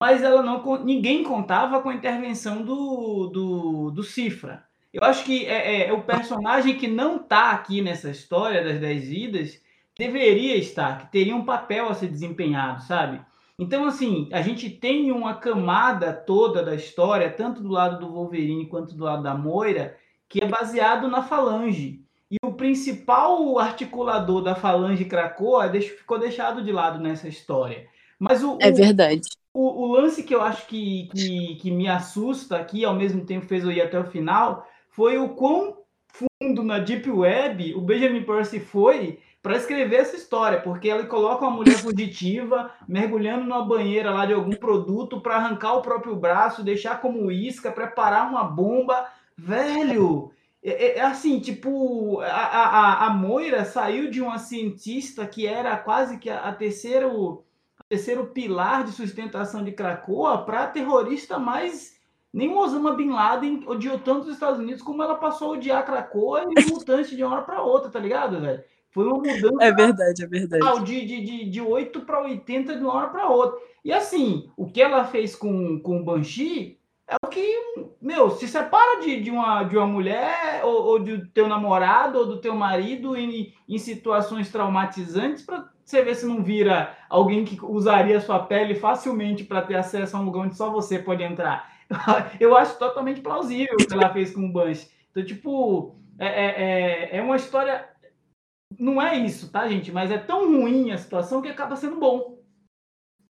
mas ela não ninguém contava com a intervenção do, do, do Cifra. Eu acho que é, é, é o personagem que não tá aqui nessa história das Dez Vidas deveria estar, que teria um papel a ser desempenhado, sabe? Então, assim, a gente tem uma camada toda da história, tanto do lado do Wolverine quanto do lado da Moira, que é baseado na Falange. E o principal articulador da Falange Krakoa ficou deixado de lado nessa história. Mas o, é verdade. O, o, lance que eu acho que, que, que me assusta aqui, ao mesmo tempo fez eu ir até o final, foi o quão fundo na Deep Web o Benjamin Percy foi para escrever essa história, porque ele coloca uma mulher fugitiva mergulhando numa banheira lá de algum produto para arrancar o próprio braço, deixar como isca, preparar uma bomba. Velho, é, é, é assim, tipo, a, a, a Moira saiu de uma cientista que era quase que a, a terceiro, a terceiro pilar de sustentação de Krakoa para terrorista mais nem o Osama Bin Laden odiou tanto os Estados Unidos como ela passou a odiar Krakoa e os mutantes de uma hora para outra, tá ligado, velho? Foi uma mudança. É verdade, é verdade. De, de, de, de 8 para 80 de uma hora para outra. E assim, o que ela fez com, com o Banshee é o que, meu, se separa de, de, uma, de uma mulher ou, ou do teu namorado ou do teu marido em, em situações traumatizantes para você ver se não vira alguém que usaria sua pele facilmente para ter acesso a um lugar onde só você pode entrar. Eu acho totalmente plausível o que ela fez com o Banshee. Então, tipo, é, é, é, é uma história. Não é isso, tá, gente? Mas é tão ruim a situação que acaba sendo bom.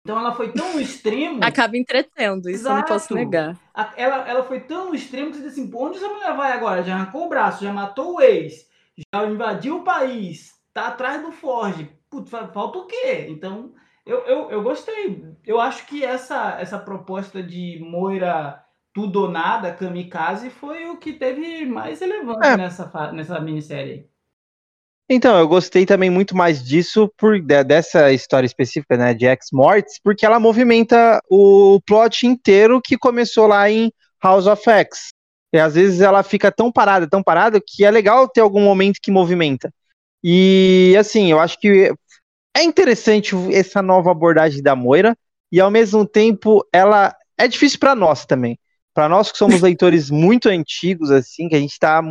Então ela foi tão no extremo. Acaba entretendo, isso Exato. eu não posso negar. Ela, ela foi tão no extremo que você disse assim: onde essa mulher vai agora? Já arrancou o braço, já matou o ex, já invadiu o país, tá atrás do Forge. Putz, falta o quê? Então, eu, eu, eu gostei. Eu acho que essa, essa proposta de Moira tudo ou nada, kamikaze, foi o que teve mais relevância é. nessa, nessa minissérie. Então, eu gostei também muito mais disso, por dessa história específica, né, de X-Morts, porque ela movimenta o plot inteiro que começou lá em House of X. E às vezes ela fica tão parada, tão parada, que é legal ter algum momento que movimenta. E, assim, eu acho que é interessante essa nova abordagem da Moira, e ao mesmo tempo ela é difícil para nós também. Para nós que somos leitores muito antigos, assim, que a gente está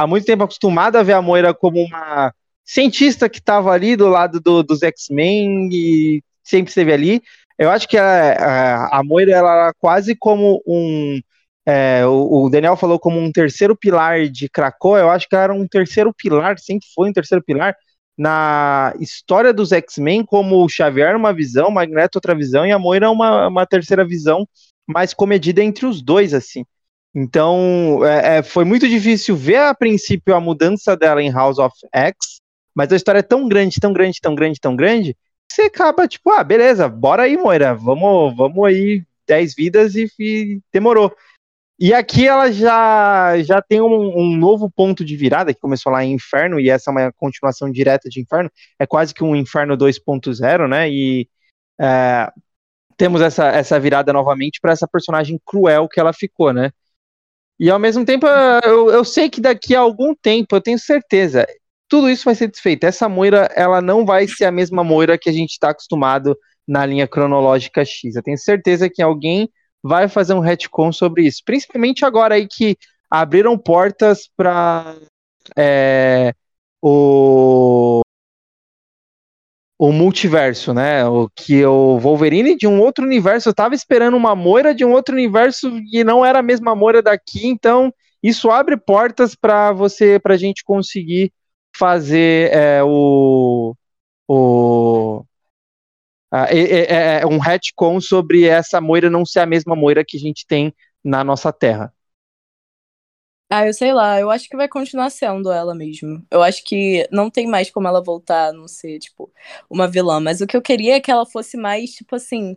há muito tempo acostumado a ver a Moira como uma cientista que estava ali do lado do, dos X-Men e sempre esteve ali. Eu acho que a, a, Moira ela era quase como um. É, o, Daniel falou como um terceiro pilar de Krakow. Eu acho que ela era um terceiro pilar, sempre foi um terceiro pilar na história dos X-Men, como o Xavier uma visão, Magneto outra visão e a Moira uma, uma terceira visão mais comedida entre os dois, assim. Então, é, é, foi muito difícil ver a princípio a mudança dela em House of X, mas a história é tão grande, tão grande, tão grande, tão grande, que você acaba tipo, ah, beleza, bora aí, Moira, vamos, vamos aí, 10 vidas e, e, demorou. E aqui ela já, já tem um, um, novo ponto de virada, que começou lá em Inferno, e essa é uma continuação direta de Inferno, é quase que um Inferno 2.0, né, e é, temos essa, essa virada novamente para essa personagem cruel que ela ficou, né, e ao mesmo tempo, eu, eu sei que daqui a algum tempo, eu tenho certeza, tudo isso vai ser desfeito. Essa Moira, ela não vai ser a mesma Moira que a gente está acostumado na linha cronológica X. Eu tenho certeza que alguém vai fazer um retcon sobre isso. Principalmente agora aí que abriram portas para é, o o multiverso, né? O que o Wolverine de um outro universo, eu tava esperando uma Moira de um outro universo e não era a mesma Moira daqui, então isso abre portas para você, pra gente conseguir fazer é, o, o é, é, é, um retcon sobre essa Moira não ser a mesma Moira que a gente tem na nossa Terra. Ah, eu sei lá, eu acho que vai continuar sendo ela mesmo. Eu acho que não tem mais como ela voltar a não ser, tipo, uma vilã. Mas o que eu queria é que ela fosse mais, tipo assim.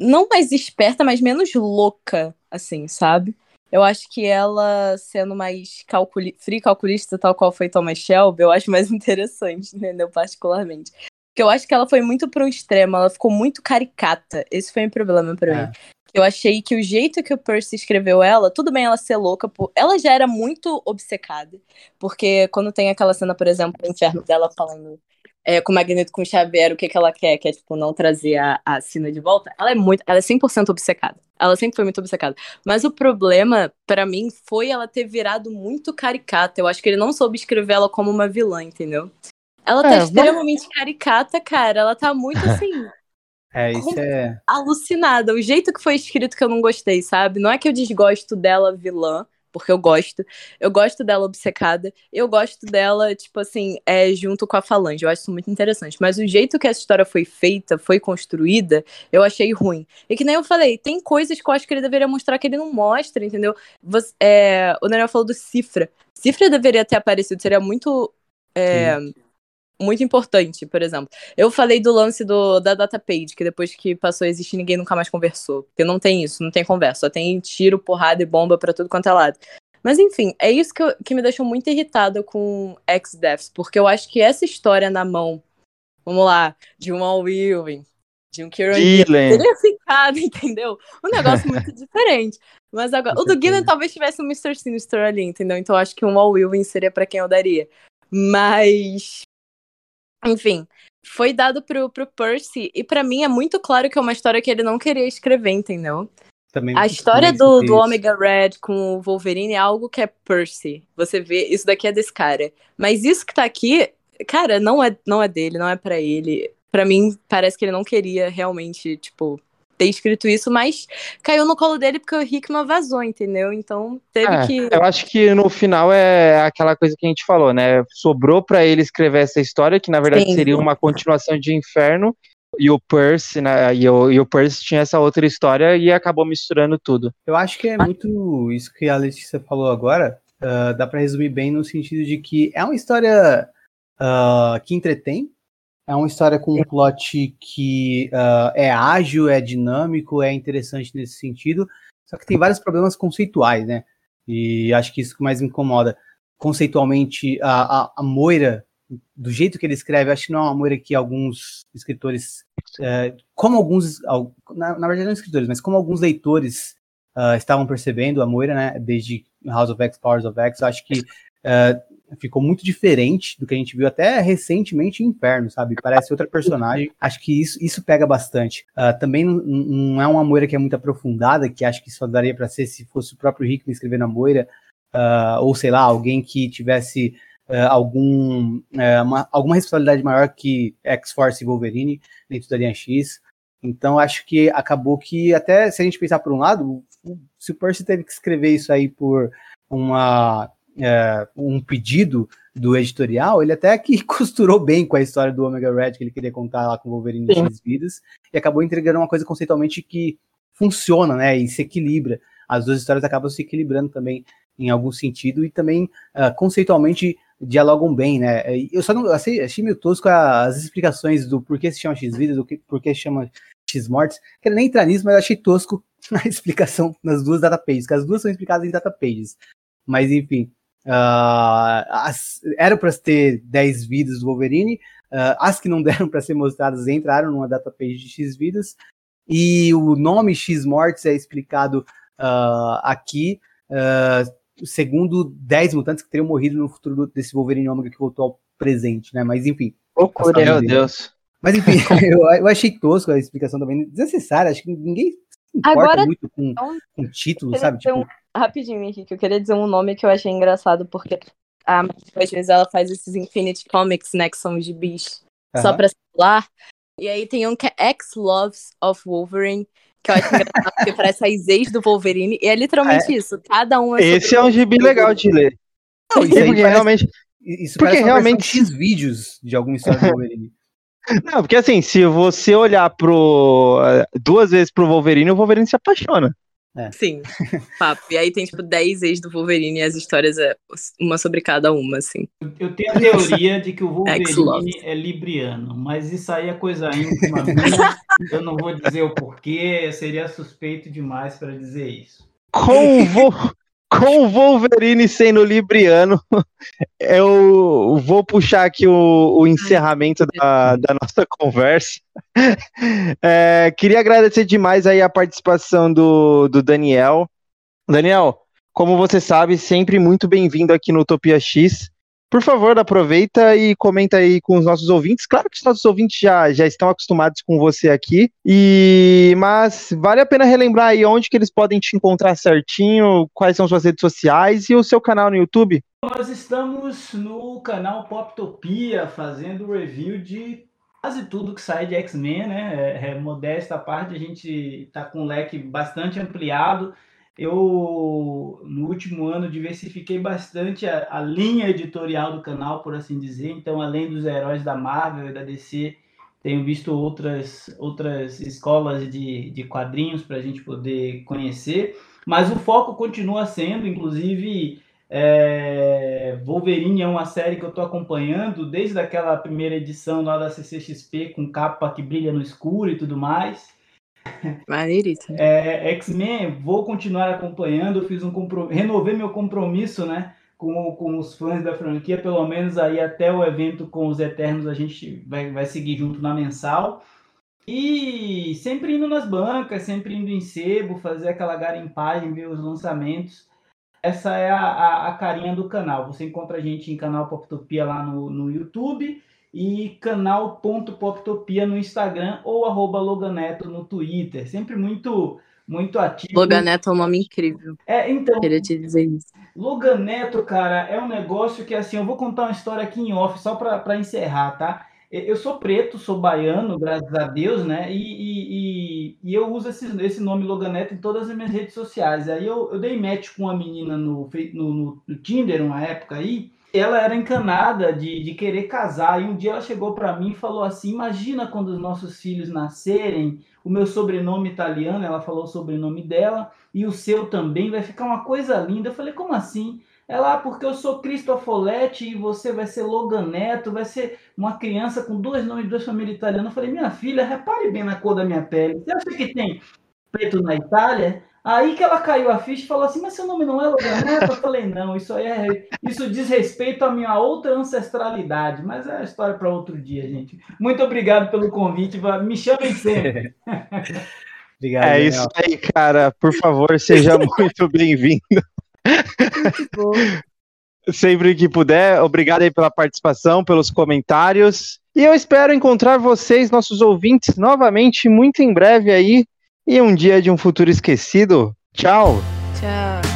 Não mais esperta, mas menos louca, assim, sabe? Eu acho que ela sendo mais calculi free calculista, tal qual foi Thomas Shelby, eu acho mais interessante, entendeu? Particularmente. Porque eu acho que ela foi muito para um extremo, ela ficou muito caricata. Esse foi um problema para é. mim. Eu achei que o jeito que o Percy escreveu ela, tudo bem ela ser louca, por... ela já era muito obcecada. Porque quando tem aquela cena, por exemplo, do inferno dela falando é, com o Magneto com o Xavier, o que, que ela quer, que é, tipo, não trazer a, a Sina de volta, ela é muito, ela é 100% obcecada. Ela sempre foi muito obcecada. Mas o problema, para mim, foi ela ter virado muito caricata. Eu acho que ele não soube escrever ela como uma vilã, entendeu? Ela tá é, extremamente mas... caricata, cara. Ela tá muito assim. É, isso é. Alucinada. O jeito que foi escrito que eu não gostei, sabe? Não é que eu desgosto dela vilã, porque eu gosto. Eu gosto dela obcecada. Eu gosto dela, tipo assim, é, junto com a Falange. Eu acho isso muito interessante. Mas o jeito que essa história foi feita, foi construída, eu achei ruim. E que nem eu falei, tem coisas que eu acho que ele deveria mostrar que ele não mostra, entendeu? Você, é, o Daniel falou do Cifra. Cifra deveria ter aparecido, seria muito. É, muito importante, por exemplo. Eu falei do lance do, da datapage, que depois que passou a existir, ninguém nunca mais conversou. Porque não tem isso, não tem conversa. Só tem tiro, porrada e bomba para tudo quanto é lado. Mas enfim, é isso que, eu, que me deixou muito irritada com X-Deaths, porque eu acho que essa história na mão, vamos lá, de um Al Ewing, de um Kieran teria ficado, entendeu? Um negócio muito diferente. Mas agora, o do Gillen talvez tivesse um Mr. Sinister ali, entendeu? Então eu acho que um Al Ewing seria para quem eu daria. Mas enfim, foi dado pro, pro Percy, e para mim é muito claro que é uma história que ele não queria escrever, entendeu? Também a história do, do Omega Red com o Wolverine é algo que é Percy. Você vê, isso daqui é desse cara. Mas isso que tá aqui, cara, não é, não é dele, não é para ele. para mim, parece que ele não queria realmente, tipo, ter escrito isso, mas caiu no colo dele porque o Hickman vazou, entendeu? Então teve É, que. Eu acho que no final é aquela coisa que a gente falou, né? Sobrou pra ele escrever essa história, que na verdade Sim. seria uma continuação de Inferno, e o Percy, né? E o, e o Percy tinha essa outra história e acabou misturando tudo. Eu acho que é muito isso que a Letícia falou agora. ah, dá pra resumir bem no sentido de que é uma história ah, que entretém. É uma história com um plot que ah, é ágil, é dinâmico, é interessante nesse sentido. Só que tem vários problemas conceituais, né? E acho que isso que mais me incomoda. Conceitualmente, a, a, a Moira, do jeito que ele escreve, acho que não é uma Moira que alguns escritores, eh, como alguns, al- na, na verdade não escritores, mas como alguns leitores ah, estavam percebendo a Moira, né, desde House of X, Powers of X, acho que ah, ficou muito diferente do que a gente viu até recentemente em Inferno, sabe? Parece outra personagem. Acho que isso, isso pega bastante. Ah, também não, é uma Moira que é muito aprofundada, que acho que só daria para ser se fosse o próprio Hickman escrevendo a Moira, ah, ou sei lá, alguém que tivesse ah, algum, eh, uma- alguma responsabilidade maior que X-Force e Wolverine dentro da linha X. Então acho que acabou que até se a gente pensar por um lado, se o Percy teve que escrever isso aí por uma é, um pedido do editorial, ele até que costurou bem com a história do Omega Red que ele queria contar lá com o Wolverine Sim. X vidas e acabou entregando uma coisa conceitualmente que funciona, né, e se equilibra. As duas histórias acabam se equilibrando também em algum sentido e também ah, conceitualmente dialogam bem, né? Eu só não achei, achei meio tosco as explicações do porquê se chama X vidas, do que, porquê se chama X mortes. Quero nem entrar nisso, mas eu achei tosco a explicação nas duas datapages, que as duas são explicadas em datapages. Mas enfim, ah, as- era para ter 10 vidas do Wolverine, ah, as que não deram para ser mostradas entraram numa datapage de X vidas, e o nome X mortes é explicado ah, aqui, segundo 10 mutantes que teriam morrido no futuro do- desse Wolverine Ômega que voltou ao presente, né? Mas enfim. Loucura. Meu dele. Deus. Mas enfim, eu, eu achei tosco a explicação também, desnecessária. Acho que ninguém se importa Agora- muito com, Então, com título, sabe? Tipo, um- Rapidinho, Henrique, eu queria dizer um nome que eu achei engraçado, porque a Marvel, às vezes ela faz esses Infinity Comics, né, que são gibis só pra celular. E aí tem um que é X-Loves of Wolverine, que eu acho engraçado, porque parece as ex do Wolverine, e é literalmente isso, cada um é Esse é um gibi legal de ler. Não, isso porque parece- realmente. Isso Porque realmente- X vídeos de alguma história do Wolverine. Não, porque assim, se você olhar pro. eh, duas vezes pro Wolverine, o Wolverine se apaixona. Sim, papo. E aí tem, tipo, 10 ex do Wolverine e as histórias é uma sobre cada uma, assim. Eu tenho a teoria de que o. Wolverine é libriano, mas isso aí é coisa íntima minha. Eu não vou dizer o porquê, eu seria suspeito demais para dizer isso. Com o, Vo- com o Wolverine sendo libriano, eu vou puxar aqui o, o encerramento da, da nossa conversa. É, queria agradecer demais aí a participação do, do Daniel. Daniel, como você sabe, sempre muito bem-vindo aqui no Utopia X. Por favor, aproveita e comenta aí com os nossos ouvintes. Claro que os nossos ouvintes já, já estão acostumados com você aqui, e mas vale a pena relembrar aí onde que eles podem te encontrar certinho, quais são suas redes sociais e o seu canal no YouTube. Nós estamos no canal Poptopia fazendo review de quase tudo que sai de X-Men, né? É, é, modesta à parte, a gente está com um leque bastante ampliado. Eu, no último ano, diversifiquei bastante a, a linha editorial do canal, por assim dizer. Então, além dos heróis da Marvel e da DC, tenho visto outras, outras escolas de, de quadrinhos para a gente poder conhecer. Mas o foco continua sendo, inclusive, é, Wolverine é uma série que eu estou acompanhando desde aquela primeira edição lá da CCXP com capa que brilha no escuro e tudo mais. Maneiríssimo. É, X-Men, vou continuar acompanhando. Fiz um compro... renovei meu compromisso, né, com, com os fãs da franquia, pelo menos aí até o evento com os Eternos a gente vai, vai seguir junto na mensal. E sempre indo nas bancas, sempre indo em sebo, fazer aquela garimpagem, ver os lançamentos. Essa é a, a, a carinha do canal. Você encontra a gente em canal Poptopia lá no, no YouTube e canal.poptopia no Instagram ou arroba Loganeto no Twitter. Sempre muito muito ativo. Loganeto é um nome incrível. É, então, Queria te dizer isso. Loganeto, cara, é um negócio que assim, eu vou contar uma história aqui em off só para encerrar, tá? eu sou preto, sou baiano, graças a Deus, né? E, e, e, eu uso esse, esse nome Loganeto em todas as minhas redes sociais. Aí eu, eu dei match com uma menina no, no, no Tinder, uma época aí, ela era encanada de, de querer casar. E um dia ela chegou para mim e falou assim: Imagina quando os nossos filhos nascerem, o meu sobrenome italiano, ela falou o sobrenome dela, e o seu também, vai ficar uma coisa linda. Eu falei: Como assim? Ela, ah, porque eu sou Cristofoletti e você vai ser Loganeto, vai ser uma criança com dois nomes duas famílias italianas. Eu falei: Minha filha, repare bem na cor da minha pele. Você acha que tem preto na Itália? Aí que ela caiu a ficha e falou assim: Mas seu nome não é Loganeto? Eu falei: Não, isso aí é. Isso diz respeito à minha outra ancestralidade. Mas é a história para outro dia, gente. Muito obrigado pelo convite. Me chamem sempre. obrigado. É Daniel. isso aí, cara. Por favor, seja muito bem-vindo. Sempre que puder, obrigado aí pela participação, pelos comentários. E eu espero encontrar vocês, nossos ouvintes, novamente muito em breve aí e um dia de um futuro esquecido. Tchau! Tchau!